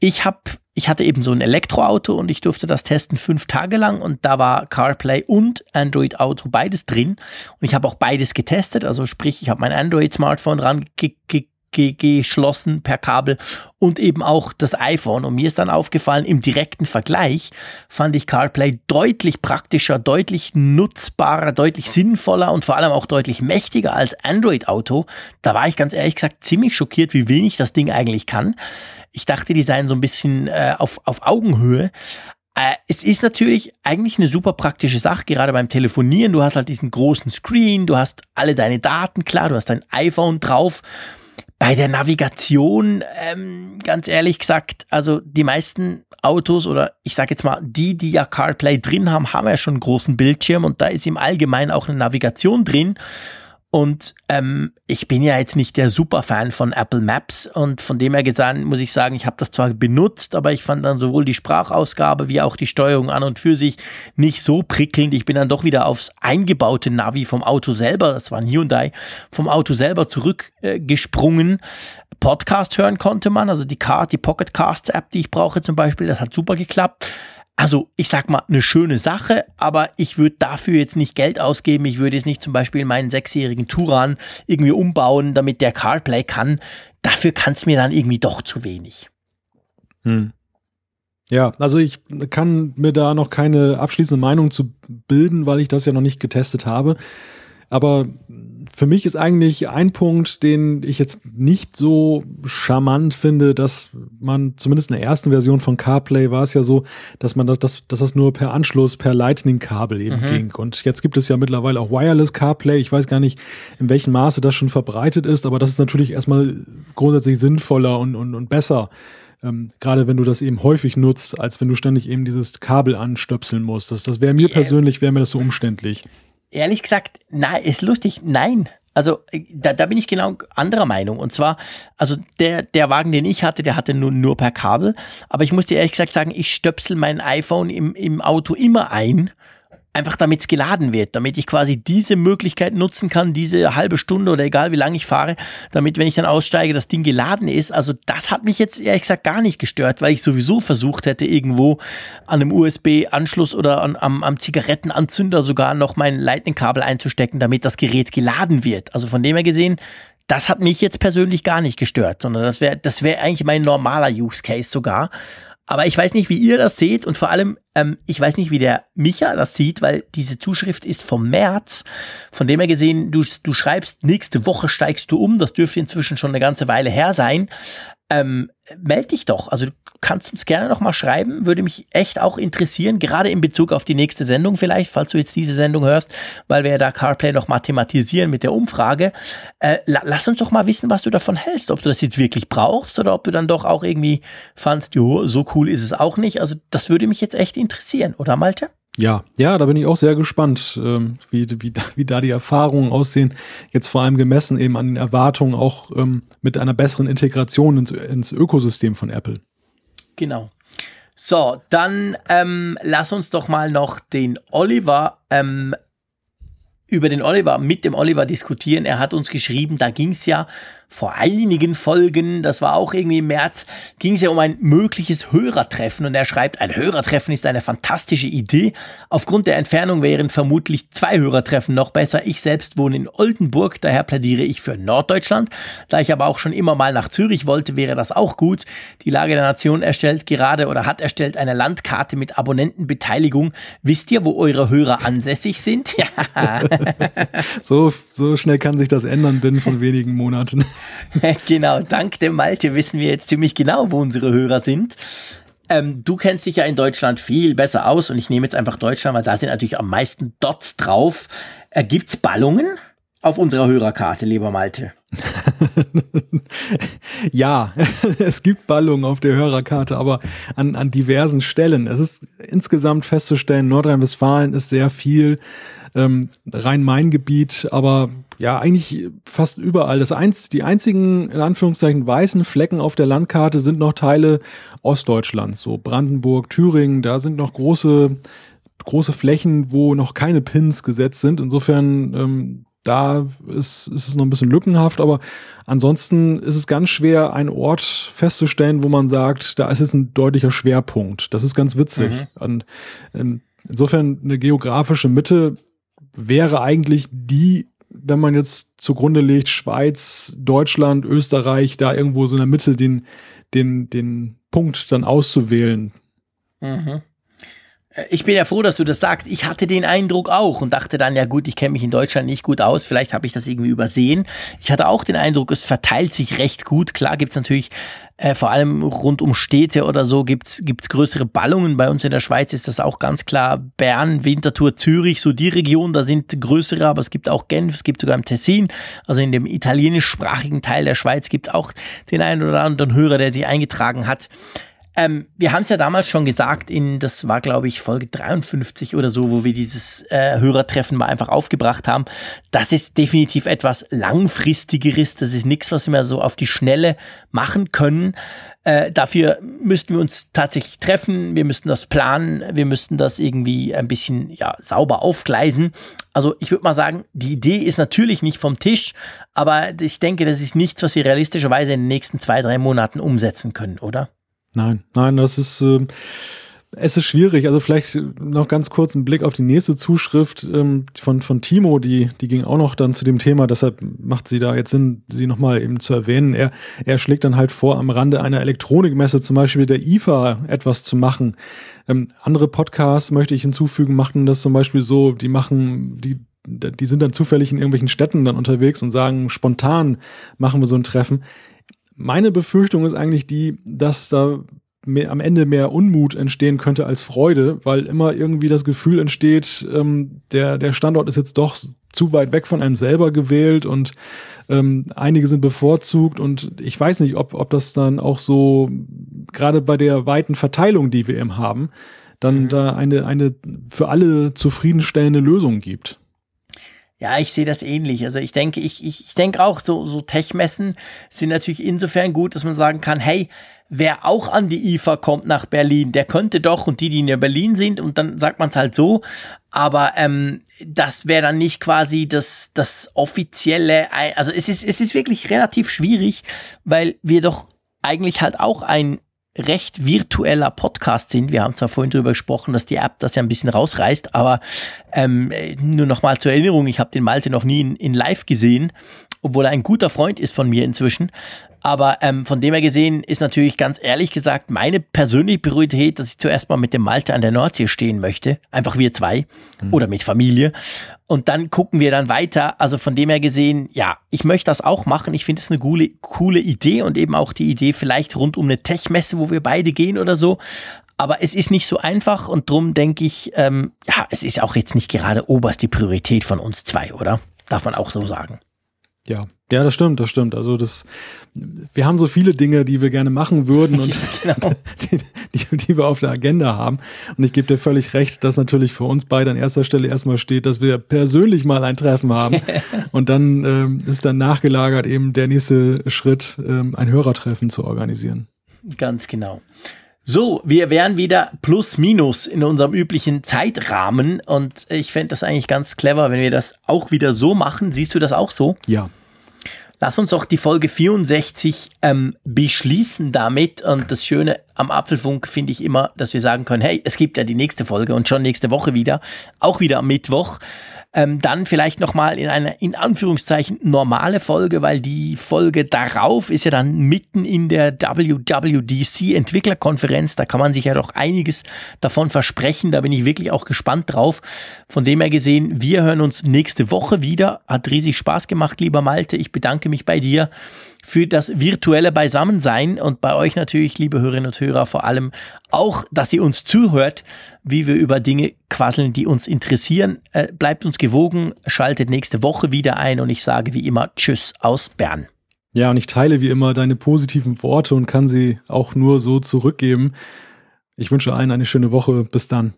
ich habe ich hatte eben so ein Elektroauto und ich durfte das testen fünf Tage lang und da war CarPlay und Android Auto beides drin. Und ich habe auch beides getestet, also sprich, ich habe mein Android Smartphone ran geschlossen per Kabel und eben auch das iPhone. Und mir ist dann aufgefallen, im direkten Vergleich fand ich CarPlay deutlich praktischer, deutlich nutzbarer, deutlich sinnvoller und vor allem auch deutlich mächtiger als Android Auto. Da war ich ganz ehrlich gesagt ziemlich schockiert, wie wenig das Ding eigentlich kann. Ich dachte, die seien so ein bisschen äh, auf, auf Augenhöhe. Äh, es ist natürlich eigentlich eine super praktische Sache, gerade beim Telefonieren. Du hast halt diesen großen Screen, du hast alle deine Daten, klar, du hast dein iPhone drauf. Bei der Navigation, ähm, ganz ehrlich gesagt, also die meisten Autos oder ich sage jetzt mal, die, die ja CarPlay drin haben, haben ja schon einen großen Bildschirm und da ist im Allgemeinen auch eine Navigation drin. Und ähm, ich bin ja jetzt nicht der Superfan von Apple Maps und von dem her gesagt muss ich sagen, ich habe das zwar benutzt, aber ich fand dann sowohl die Sprachausgabe wie auch die Steuerung an und für sich nicht so prickelnd. Ich bin dann doch wieder aufs eingebaute Navi vom Auto selber, das war ein Hyundai, vom Auto selber zurückgesprungen. Äh, Podcast hören konnte man, also die Card, die Pocket Casts App, die ich brauche zum Beispiel, das hat super geklappt also ich sag mal, eine schöne Sache, aber ich würde dafür jetzt nicht Geld ausgeben. Ich würde jetzt nicht zum Beispiel meinen sechsjährigen Turan irgendwie umbauen, damit der CarPlay kann. Dafür kann es mir dann irgendwie doch zu wenig. Hm. Ja, also ich kann mir da noch keine abschließende Meinung zu bilden, weil ich das ja noch nicht getestet habe. Aber für mich ist eigentlich ein Punkt, den ich jetzt nicht so charmant finde, dass man zumindest in der ersten Version von CarPlay war es ja so, dass man das, dass, dass das nur per Anschluss, per Lightning-Kabel eben mhm. ging. Und jetzt gibt es ja mittlerweile auch Wireless CarPlay. Ich weiß gar nicht, in welchem Maße das schon verbreitet ist, aber das ist natürlich erstmal grundsätzlich sinnvoller und, und, und besser. Ähm, gerade wenn du das eben häufig nutzt, als wenn du ständig eben dieses Kabel anstöpseln musst. Das, das wäre mir persönlich, wäre mir das so umständlich ehrlich gesagt, nein, ist lustig, nein. Also äh, da, da bin ich genau anderer Meinung. Und zwar, also der, der Wagen, den ich hatte, der hatte nur, nur per Kabel. Aber ich muss dir ehrlich gesagt sagen, ich stöpsel mein iPhone im, im Auto immer ein einfach damit es geladen wird, damit ich quasi diese Möglichkeit nutzen kann, diese halbe Stunde oder egal wie lange ich fahre, damit, wenn ich dann aussteige, das Ding geladen ist. Also das hat mich jetzt ehrlich gesagt gar nicht gestört, weil ich sowieso versucht hätte, irgendwo an einem USB-Anschluss oder an, am, am Zigarettenanzünder sogar noch mein Lightning-Kabel einzustecken, damit das Gerät geladen wird. Also von dem her gesehen, das hat mich jetzt persönlich gar nicht gestört, sondern das wäre das wäre eigentlich mein normaler Use Case sogar. Aber ich weiß nicht, wie ihr das seht und vor allem, ähm, ich weiß nicht, wie der Micha das sieht, weil diese Zuschrift ist vom März. Von dem her gesehen, du, du schreibst, nächste Woche steigst du um. Das dürfte inzwischen schon eine ganze Weile her sein. Ähm, meld dich doch. Also kannst uns gerne noch mal schreiben, würde mich echt auch interessieren, gerade in Bezug auf die nächste Sendung vielleicht, falls du jetzt diese Sendung hörst, weil wir ja da CarPlay noch mal thematisieren mit der Umfrage. Äh, la lass uns doch mal wissen, was du davon hältst, ob du das jetzt wirklich brauchst oder ob du dann doch auch irgendwie fandst, jo, so cool ist es auch nicht. Also das würde mich jetzt echt interessieren, oder Malte? Ja, ja, da bin ich auch sehr gespannt, ähm, wie, wie, wie da die Erfahrungen aussehen. Jetzt vor allem gemessen eben an den Erwartungen auch ähm, mit einer besseren Integration ins, ins Ökosystem von Apple. Genau. So, dann ähm, lass uns doch mal noch den Oliver ähm, über den Oliver, mit dem Oliver diskutieren. Er hat uns geschrieben, da ging es ja vor einigen Folgen, das war auch irgendwie im März, ging es ja um ein mögliches Hörertreffen und er schreibt, ein Hörertreffen ist eine fantastische Idee. Aufgrund der Entfernung wären vermutlich zwei Hörertreffen noch besser. Ich selbst wohne in Oldenburg, daher plädiere ich für Norddeutschland. Da ich aber auch schon immer mal nach Zürich wollte, wäre das auch gut. Die Lage der Nation erstellt gerade oder hat erstellt eine Landkarte mit Abonnentenbeteiligung. Wisst ihr, wo eure Hörer ansässig sind? Ja. so, so schnell kann sich das ändern binnen von wenigen Monaten. genau, dank dem Malte wissen wir jetzt ziemlich genau, wo unsere Hörer sind. Ähm, du kennst dich ja in Deutschland viel besser aus und ich nehme jetzt einfach Deutschland, weil da sind natürlich am meisten Dots drauf. Äh, gibt's Ballungen auf unserer Hörerkarte, lieber Malte? ja, es gibt Ballungen auf der Hörerkarte, aber an, an diversen Stellen. Es ist insgesamt festzustellen, Nordrhein-Westfalen ist sehr viel ähm, Rhein-Main-Gebiet, aber ja, eigentlich fast überall. Das einz die einzigen, in Anführungszeichen, weißen Flecken auf der Landkarte sind noch Teile Ostdeutschlands, so Brandenburg, Thüringen, da sind noch große, große Flächen, wo noch keine Pins gesetzt sind. Insofern, ähm, da ist, ist es noch ein bisschen lückenhaft, aber ansonsten ist es ganz schwer, einen Ort festzustellen, wo man sagt, da ist jetzt ein deutlicher Schwerpunkt. Das ist ganz witzig. Mhm. Und, ähm, insofern eine geografische Mitte wäre eigentlich die, wenn man jetzt zugrunde legt, Schweiz, Deutschland, Österreich, da irgendwo so in der Mitte den, den, den Punkt dann auszuwählen. Mhm. Ich bin ja froh, dass du das sagst. Ich hatte den Eindruck auch und dachte dann, ja gut, ich kenne mich in Deutschland nicht gut aus, vielleicht habe ich das irgendwie übersehen. Ich hatte auch den Eindruck, es verteilt sich recht gut. Klar gibt's natürlich äh, vor allem rund um Städte oder so gibt's gibt's größere Ballungen. Bei uns in der Schweiz ist das auch ganz klar Bern, Winterthur, Zürich, so die Region, da sind größere, aber es gibt auch Genf, es gibt sogar im Tessin, also in dem italienischsprachigen Teil der Schweiz gibt es auch den einen oder anderen Hörer, der sich eingetragen hat. Ähm, wir haben es ja damals schon gesagt, in das war, glaube ich, Folge 53 oder so, wo wir dieses äh, Hörertreffen mal einfach aufgebracht haben. Das ist definitiv etwas langfristigeres. Das ist nichts, was wir so auf die Schnelle machen können. Äh, dafür müssten wir uns tatsächlich treffen, wir müssten das planen, wir müssten das irgendwie ein bisschen ja, sauber aufgleisen. Also ich würde mal sagen, die Idee ist natürlich nicht vom Tisch, aber ich denke, das ist nichts, was Sie realistischerweise in den nächsten zwei, drei Monaten umsetzen können, oder? Nein, nein, das ist, äh, es ist schwierig. Also vielleicht noch ganz kurz ein Blick auf die nächste Zuschrift ähm, von, von Timo, die, die ging auch noch dann zu dem Thema, deshalb macht sie da jetzt Sinn, sie nochmal eben zu erwähnen. Er, er schlägt dann halt vor, am Rande einer Elektronikmesse, zum Beispiel der IFA, etwas zu machen. Ähm, andere Podcasts möchte ich hinzufügen, machen das zum Beispiel so, die machen, die die sind dann zufällig in irgendwelchen Städten dann unterwegs und sagen, spontan machen wir so ein Treffen. Meine Befürchtung ist eigentlich die, dass da mehr, am Ende mehr Unmut entstehen könnte als Freude, weil immer irgendwie das Gefühl entsteht, ähm, der, der Standort ist jetzt doch zu weit weg von einem selber gewählt und ähm, einige sind bevorzugt und ich weiß nicht, ob, ob das dann auch so, gerade bei der weiten Verteilung, die wir eben haben, dann mhm. da eine, eine für alle zufriedenstellende Lösung gibt. Ja, ich sehe das ähnlich. Also ich denke, ich, ich, ich denke auch, so, so Tech-Messen sind natürlich insofern gut, dass man sagen kann, hey, wer auch an die IFA kommt nach Berlin, der könnte doch und die, die in Berlin sind, und dann sagt man es halt so. Aber ähm, das wäre dann nicht quasi das, das offizielle, also es ist, es ist wirklich relativ schwierig, weil wir doch eigentlich halt auch ein recht virtueller Podcast sind. Wir haben zwar vorhin darüber gesprochen, dass die App das ja ein bisschen rausreißt, aber ähm, nur noch mal zur Erinnerung, ich habe den Malte noch nie in, in live gesehen, obwohl er ein guter Freund ist von mir inzwischen. Aber ähm, von dem her gesehen ist natürlich ganz ehrlich gesagt meine persönliche Priorität, dass ich zuerst mal mit dem Malte an der Nordsee stehen möchte. Einfach wir zwei mhm. oder mit Familie. Und dann gucken wir dann weiter. Also von dem her gesehen, ja, ich möchte das auch machen. Ich finde es eine coole, coole Idee und eben auch die Idee vielleicht rund um eine Tech-Messe, wo wir beide gehen oder so. Aber es ist nicht so einfach und drum denke ich, ähm, ja, es ist auch jetzt nicht gerade oberste Priorität von uns zwei, oder? Darf man auch so sagen. Ja, Ja, das stimmt, das stimmt. Also das, wir haben so viele Dinge, die wir gerne machen würden und ja, genau. die, die, die, wir auf der Agenda haben. Und ich gebe dir völlig recht, dass natürlich für uns beide an erster Stelle erstmal steht, dass wir persönlich mal ein Treffen haben. und dann ähm, ist dann nachgelagert eben der nächste Schritt, ähm, ein Hörertreffen zu organisieren. Ganz genau. So, wir wären wieder plus minus in unserem üblichen Zeitrahmen und ich fände das eigentlich ganz clever, wenn wir das auch wieder so machen. Siehst du das auch so? Ja. Lass uns auch die Folge 64 ähm, beschließen damit. Und das Schöne am Apfelfunk finde ich immer, dass wir sagen können, hey, es gibt ja die nächste Folge und schon nächste Woche wieder, auch wieder am Mittwoch ähm, dann vielleicht nochmal in einer, in Anführungszeichen, normale Folge, weil die Folge darauf ist ja dann mitten in der WWDC Entwicklerkonferenz. Da kann man sich ja doch einiges davon versprechen. Da bin ich wirklich auch gespannt drauf. Von dem her gesehen, wir hören uns nächste Woche wieder. Hat riesig Spaß gemacht, lieber Malte. Ich bedanke mich bei dir für das virtuelle Beisammensein und bei euch natürlich, liebe Hörerinnen und Hörer, vor allem auch, dass ihr uns zuhört, wie wir über Dinge quasseln, die uns interessieren. Äh, bleibt uns gewogen, schaltet nächste Woche wieder ein und ich sage wie immer Tschüss aus Bern. Ja, und ich teile wie immer deine positiven Worte und kann sie auch nur so zurückgeben. Ich wünsche allen eine schöne Woche. Bis dann.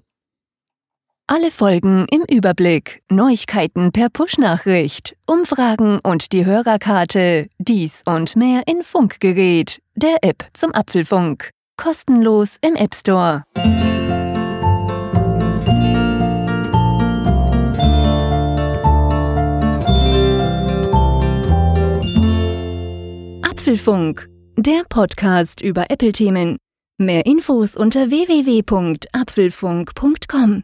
Alle Folgen im Überblick, Neuigkeiten per Push-Nachricht, Umfragen und die Hörerkarte, dies und mehr in Funkgerät, der App zum Apfelfunk. Kostenlos im App Store. Apfelfunk, der Podcast über Apple-Themen. Mehr Infos unter www.apfelfunk.com.